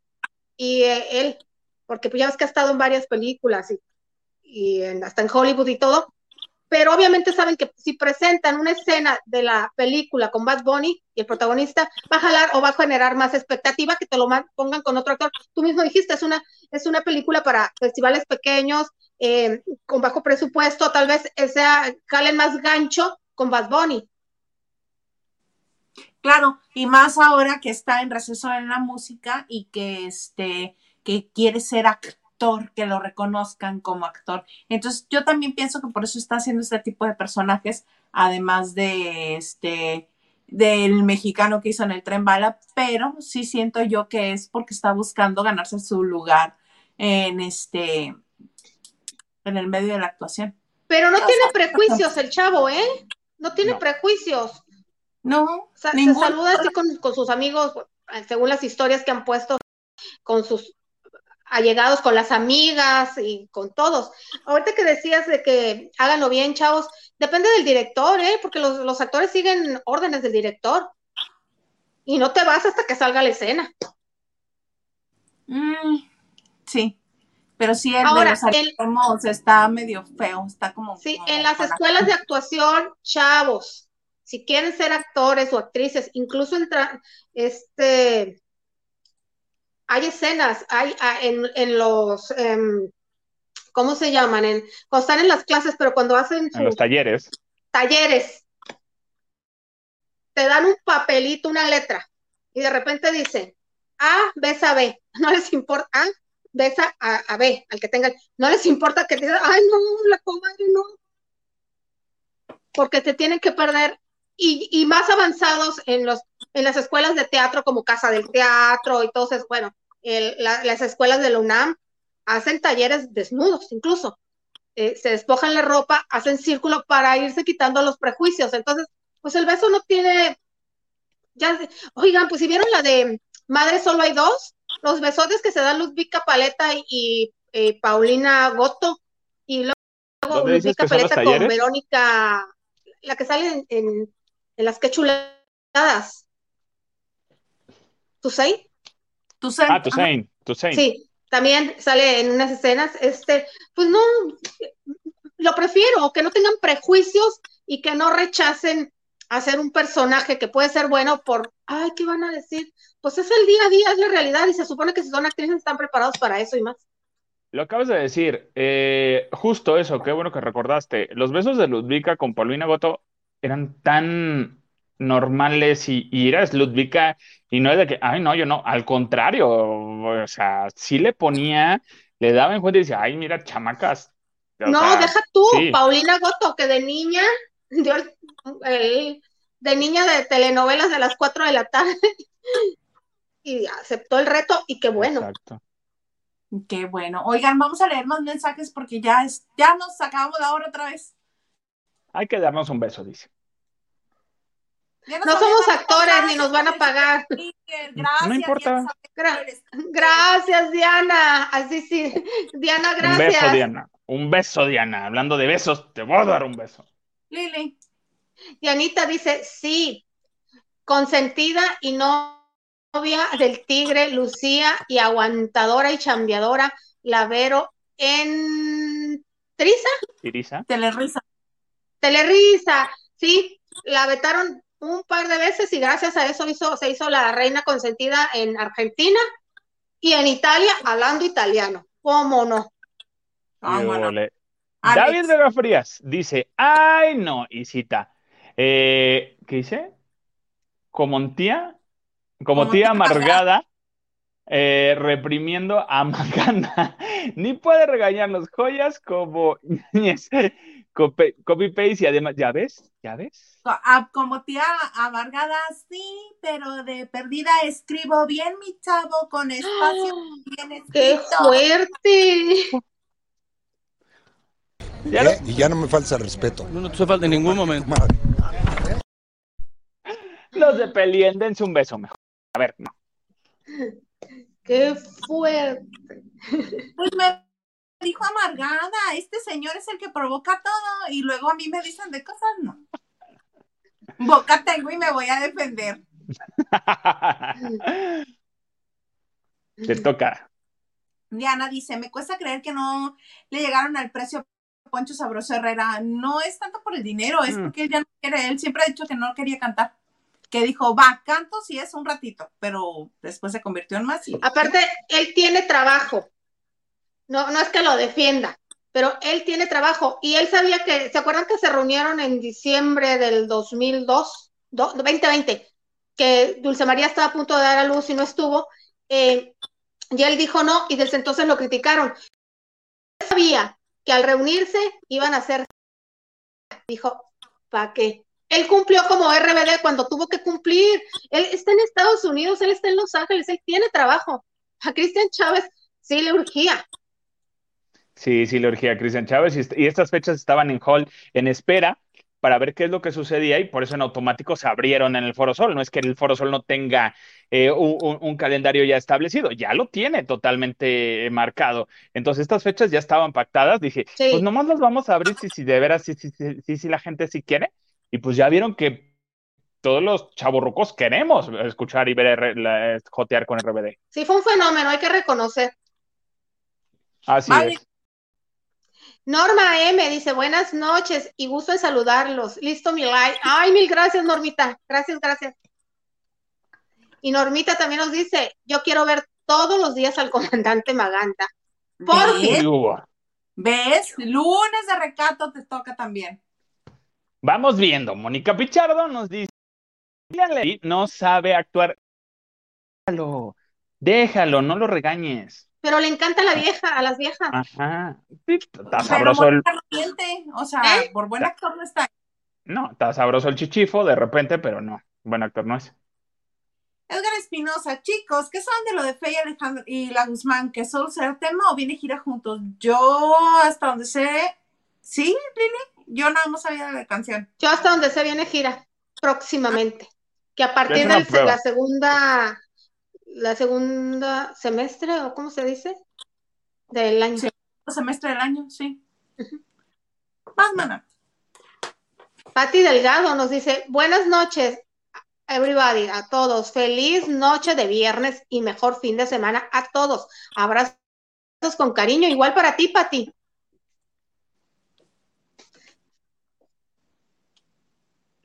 y eh, él, porque pues ya ves que ha estado en varias películas y, y hasta en Hollywood y todo, pero obviamente saben que si presentan una escena de la película con Bad Bunny y el protagonista va a jalar o va a generar más expectativa que te lo pongan con otro actor. Tú mismo dijiste, es una, es una película para festivales pequeños, eh, con bajo presupuesto, tal vez sea, jalen más gancho con Bad Bunny. Claro, y más ahora que está en receso en la música y que este que quiere ser actor que lo reconozcan como actor. Entonces, yo también pienso que por eso está haciendo este tipo de personajes, además de este del mexicano que hizo en el tren bala, pero sí siento yo que es porque está buscando ganarse su lugar en este en el medio de la actuación. Pero no tiene prejuicios el chavo, ¿eh? No tiene prejuicios. No. se saluda así con, con sus amigos, según las historias que han puesto con sus allegados con las amigas y con todos. Ahorita que decías de que háganlo bien, chavos, depende del director, ¿eh? Porque los, actores siguen órdenes del director. Y no te vas hasta que salga la escena. Mm, sí, pero sí el Ahora, de los está medio feo, está como... Sí, en las escuelas de actuación, chavos, si quieren ser actores o actrices, incluso entrar, este, hay escenas, hay ah, en, los, em, ¿cómo se llaman? En, cuando están en las clases, pero cuando hacen... en los talleres. Talleres. Te dan un papelito, una letra, y de repente dicen, A, besa B. No les importa, A, besa a, B, al que tengan. No les importa que digan, ay, no, la comadre no. Porque te tienen que perder y, más avanzados en, los, en las escuelas de teatro como Casa del Teatro y todo eso, bueno, las escuelas de la UNAM hacen talleres desnudos incluso. Eh, se despojan la ropa, hacen círculo para irse quitando los prejuicios. Entonces, pues el beso no tiene, ya, oigan, pues si vieron la de Madre Solo hay dos, los besotes que se dan Ludvika Paleta y, eh, Paulina Goto, y luego Ludvika Paleta con Verónica, la que sale en en las que chuladas. ¿Tusain? Tusain. Ah, Tusain, Sí, también sale en unas escenas, este, pues no, lo prefiero, que no tengan prejuicios y que no rechacen hacer un personaje que puede ser bueno por, ay, ¿qué van a decir? Pues es el día a día, es la realidad y se supone que si son actrices están preparados para eso y más. Lo acabas de decir, eh, justo eso, qué bueno que recordaste. Los besos de Ludvika con Paulina Goto eran tan normales y, y eras Ludvika y no es de que, ay, no, yo no, al contrario, o sea, sí le ponía, le daba en cuenta y decía, ay, mira, chamacas. no, deja tú, Paulina Goto, que de niña dio el, de niña de telenovelas de las 4 de la tarde y aceptó el reto y qué bueno. Exacto. Qué bueno. Oigan, vamos a leer más mensajes porque ya, es, ya nos acabamos la hora otra vez. Hay que darnos un beso, dice. No somos actores ni nos van a pagar. Gracias, no importa. gracias, Diana. Así sí. Diana, gracias. Un beso, Diana. Un beso, Diana. Hablando de besos, te voy a dar un beso. Lili. Dianita dice, sí, consentida y novia del tigre, Lucía, y aguantadora y chambeadora, Lavero en Trisa. Tirisa. Telerisa. Telerisa, sí, la vetaron un par de veces y gracias a eso hizo, se hizo la reina consentida en Argentina y en Italia hablando italiano. ¿Cómo no? Ah, David Vega Frías dice, ay no, y cita, eh, ¿qué dice? Como tía, como, tía amargada, eh, reprimiendo a Maganda. Ni puede regañar las joyas como copy, paste y además, ¿ya ves? ¿Ya ves? Ah, como tía amargada, sí, pero de perdida escribo bien, mi chavo, con espacio bien ¡Qué fuerte! Y ya no me falta respeto. No, no te falta en ningún momento. Los de Pelien, dense un beso mejor. A ver, no. Qué fuerte. Pues me dijo amargada, este señor es el que provoca todo y luego a mí me dicen de cosas, no. Boca tengo y me voy a defender. Te toca. Diana dice, me cuesta creer que no le llegaron al precio Poncho Sabroso Herrera no es tanto por el dinero, es mm. porque él ya no quiere, él siempre ha dicho que no quería cantar. Que dijo, va, canto si es un ratito, pero después se convirtió en más. Aparte, él tiene trabajo. No, no es que lo defienda, pero él tiene trabajo y él sabía que, ¿se acuerdan que se reunieron en diciembre del 2002, 2020? Que Dulce María estaba a punto de dar a luz y no estuvo. Eh, y él dijo no y desde entonces lo criticaron. Sabía que al reunirse iban a hacer, dijo, ¿para qué? Él cumplió como RBD cuando tuvo que cumplir. Él está en Estados Unidos, él está en Los Ángeles, él tiene trabajo. A Cristian Chávez sí le urgía. Sí, sí le urgía a Cristian Chávez y, y estas fechas estaban en hall en espera para ver qué es lo que sucedía y por eso en automático se abrieron en el Foro Sol. No es que el Foro Sol no tenga eh, un, calendario ya establecido, ya lo tiene totalmente marcado. Entonces estas fechas ya estaban pactadas. Dije, pues nomás las vamos a abrir si, si de veras, si, si, si, si la gente sí quiere. Y pues ya vieron que todos los chavorrucos queremos escuchar y ver la, jotear con RBD. Sí, fue un fenómeno, hay que reconocer. Así es. Norma M dice, buenas noches y gusto en saludarlos. Listo mi like. Ay, mil gracias, Normita. Gracias, gracias. Y Normita también nos dice, yo quiero ver todos los días al comandante Maganta. Por fin. ¿Ves? Lunes de recato te toca también. Vamos viendo. Mónica Pichardo nos dice, no sabe actuar. Déjalo, déjalo, no lo regañes pero le encanta a la vieja, a las viejas. Ajá. está sabroso el. O sea, ¿Eh? por buen actor no está. No, está sabroso el chichifo de repente, pero no, buen actor no es. Edgar Espinosa, chicos, ¿qué son de lo de Fey Alejandro y la Guzmán? ¿Que solo será tema o viene gira juntos? Yo, hasta donde sé, sí, Lili, yo nada más sabía de la canción. Yo hasta donde sé viene gira próximamente. Que a partir de la segunda la segunda semestre o cómo se dice del año. Sí, semestre del año, sí. Más mana. Patti Delgado nos dice, buenas noches, everybody, a todos. Feliz noche de viernes y mejor fin de semana a todos. Abrazos con cariño, igual para ti, Patti.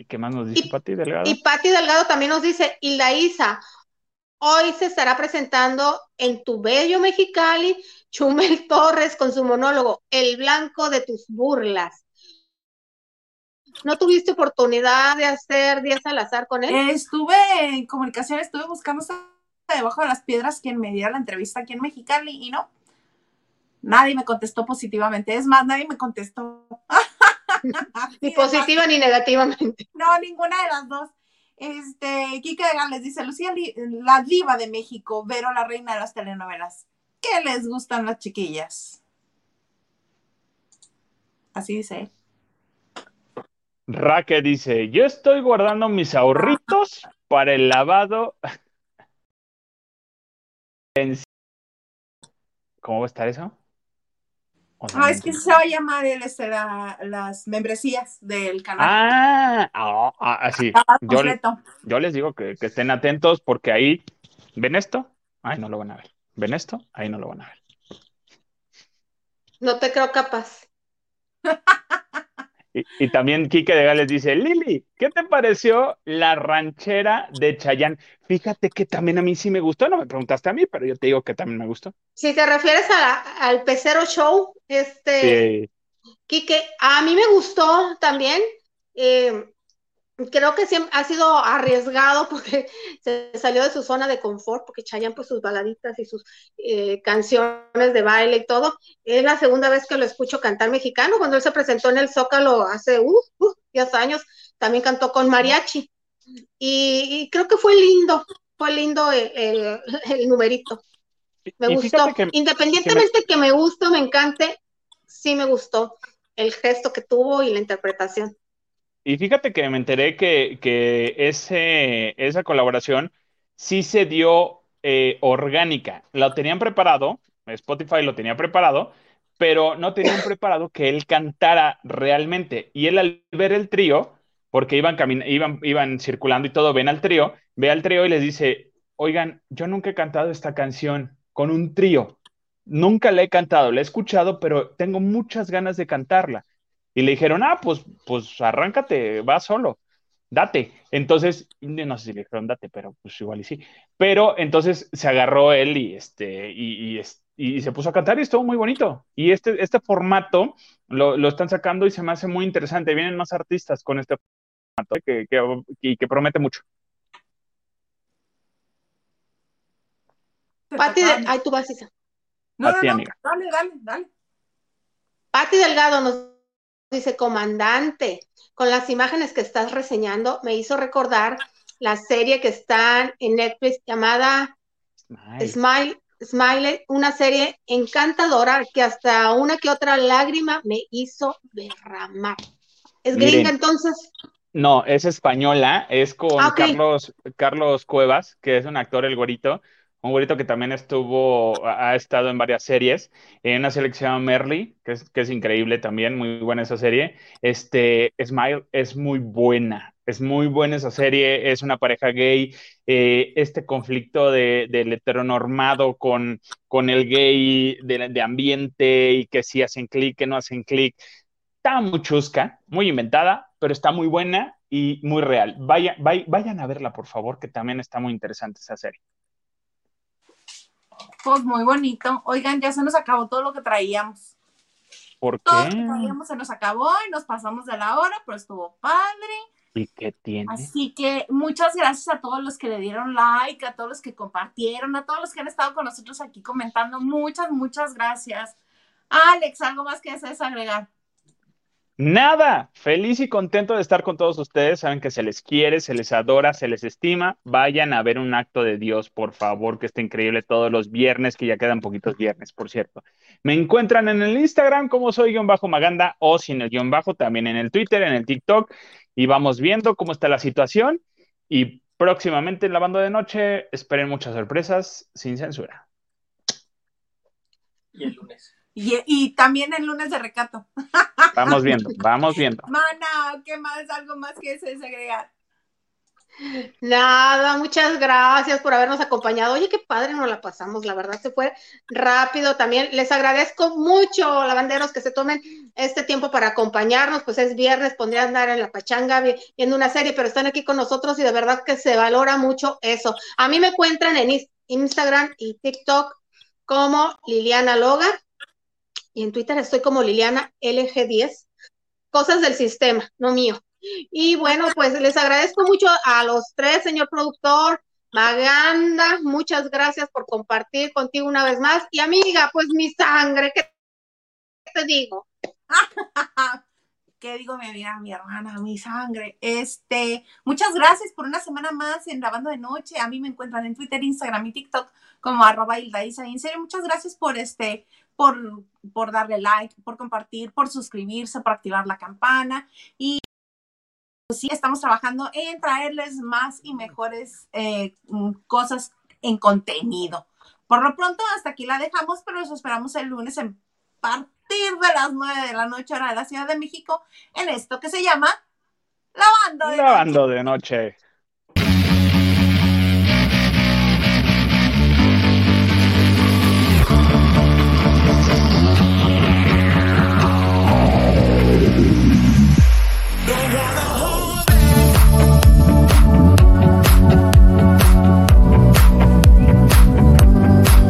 ¿Qué más nos dice y, Pati Delgado? Y Pati Delgado también nos dice, y la Isa, hoy se estará presentando en tu bello Mexicali, Chumel Torres con su monólogo, El blanco de tus burlas. ¿No tuviste oportunidad de hacer Díaz Salazar con él? Estuve en comunicación, estuve buscando debajo de las piedras quien me diera la entrevista aquí en Mexicali y no, nadie me contestó positivamente. Es más, nadie me contestó. ni positiva ni negativamente. No, ninguna de las dos. Este, Kike de les dice, Lucía, la diva de México, Vero, la reina de las telenovelas. ¿Qué les gustan las chiquillas? Así dice Raque dice, yo estoy guardando mis ahorritos para el lavado. ¿Cómo va a estar eso? Ah, es que se va a llamar el, este, las membresías del canal. Ah, así. Ah, yo, yo, les digo que, estén atentos porque ahí, ¿ven esto? Ahí no lo van a ver. ¿Ven esto? Ahí no lo van a ver. No te creo capaz. Y, también Quique de Gales dice, Lili, ¿qué te pareció la ranchera de Chayán? Fíjate que también a mí sí me gustó, no me preguntaste a mí, pero yo te digo que también me gustó. Si te refieres al pecero show, este, Quique, a mí me gustó también. Eh, creo que siempre ha sido arriesgado porque se salió de su zona de confort, porque Chayanne pues sus baladitas y sus eh, canciones de baile y todo. Es la segunda vez que lo escucho cantar mexicano, cuando él se presentó en el Zócalo hace uh, uh, 10 años, también cantó con mariachi. Y, creo que fue lindo, fue lindo el, numerito. Me gustó. Independientemente que me guste o me encante, sí me gustó el gesto que tuvo y la interpretación. Y fíjate que me enteré que, que ese, esa colaboración sí se dio eh, orgánica. Lo tenían preparado, Spotify lo tenía preparado, pero no tenían preparado que él cantara realmente. Y él al ver el trío, porque iban, iban, iban circulando y todo, ven al trío, ve al trío y les dice, oigan, yo nunca he cantado esta canción con un trío. Nunca la he cantado, la he escuchado, pero tengo muchas ganas de cantarla. Y le dijeron, ah, pues, pues arráncate, va solo, date. Entonces, no sé si le dijeron date, pero pues igual y sí. Pero entonces se agarró él y, este, y, y, se puso a cantar y estuvo muy bonito. Y este, este formato lo, lo, están sacando y se me hace muy interesante. Vienen más artistas con este formato que, que, que promete mucho. Pati, ay, tú vas, No, no, no, dale, dale, dale. Pati Delgado nos dice comandante, con las imágenes que estás reseñando, me hizo recordar la serie que está en Netflix llamada Smile. Smile, una serie encantadora que hasta una que otra lágrima me hizo derramar. ¿Es gringa entonces? No, es española, es con ah, Carlos, Carlos Cuevas, que es un actor, el gorito, un güerito que también estuvo, ha estado en varias series, en una serie que se llama Merly, que es, que es increíble también, muy buena esa serie. Este, Smile es muy buena, es muy buena esa serie, es una pareja gay, eh, este conflicto de, del heteronormado con, con el gay de, de ambiente y que si hacen clic, que no hacen clic, está muy chusca, muy inventada, pero está muy buena y muy real. vayan a verla, por favor, que también está muy interesante esa serie. Pues muy bonito. Oigan, ya se nos acabó todo lo que traíamos. ¿Por qué? Todo lo que traíamos se nos acabó y nos pasamos de la hora, pero estuvo padre. ¿Y qué tiene? Así que muchas gracias a todos los que le dieron like, a todos los que compartieron, a todos los que han estado con nosotros aquí comentando. Muchas, muchas gracias. Alex, ¿algo más que desees agregar? Nada, feliz y contento de estar con todos ustedes. Saben que se les quiere, se les adora, se les estima. Vayan a ver un acto de Dios, por favor, que está increíble todos los viernes, que ya quedan poquitos viernes, por cierto. Me encuentran en el Instagram como soy guion bajo Maganda o sin el guion bajo, también en el Twitter, en el TikTok. Y vamos viendo cómo está la situación. Y próximamente en la banda de noche, esperen muchas sorpresas sin censura. Y el lunes. Y, también el lunes de recato. Vamos viendo, vamos viendo. Mana, ¿qué más? ¿Algo más que se agregar? Nada, muchas gracias por habernos acompañado. Oye, qué padre nos la pasamos, la verdad se fue rápido también. Les agradezco mucho, lavanderos, que se tomen este tiempo para acompañarnos. Pues es viernes, pondría andar en la pachanga viendo una serie, pero están aquí con nosotros y de verdad que se valora mucho eso. A mí me encuentran en Instagram y TikTok como Liliana Logar y en Twitter estoy como Liliana LG10. Cosas del sistema, no mío. Y bueno, pues les agradezco mucho a los tres, señor productor. Maganda, muchas gracias por compartir contigo una vez más. Y amiga, pues mi sangre, ¿qué te digo? ¿Qué digo mi amiga, mi hermana, mi sangre? Este, muchas gracias por una semana más en Lavando de Noche. A mí me encuentran en Twitter, Instagram y TikTok como arroba Hilda En serio, muchas gracias por este, por, por darle like, por compartir, por suscribirse, por activar la campana. Y sí estamos trabajando en traerles más y mejores eh, mm, cosas en contenido. Por lo pronto, hasta aquí la dejamos, pero los esperamos el lunes en partir de las nueve de la noche hora de la Ciudad de México en esto que se llama Lavando de Lavando de noche.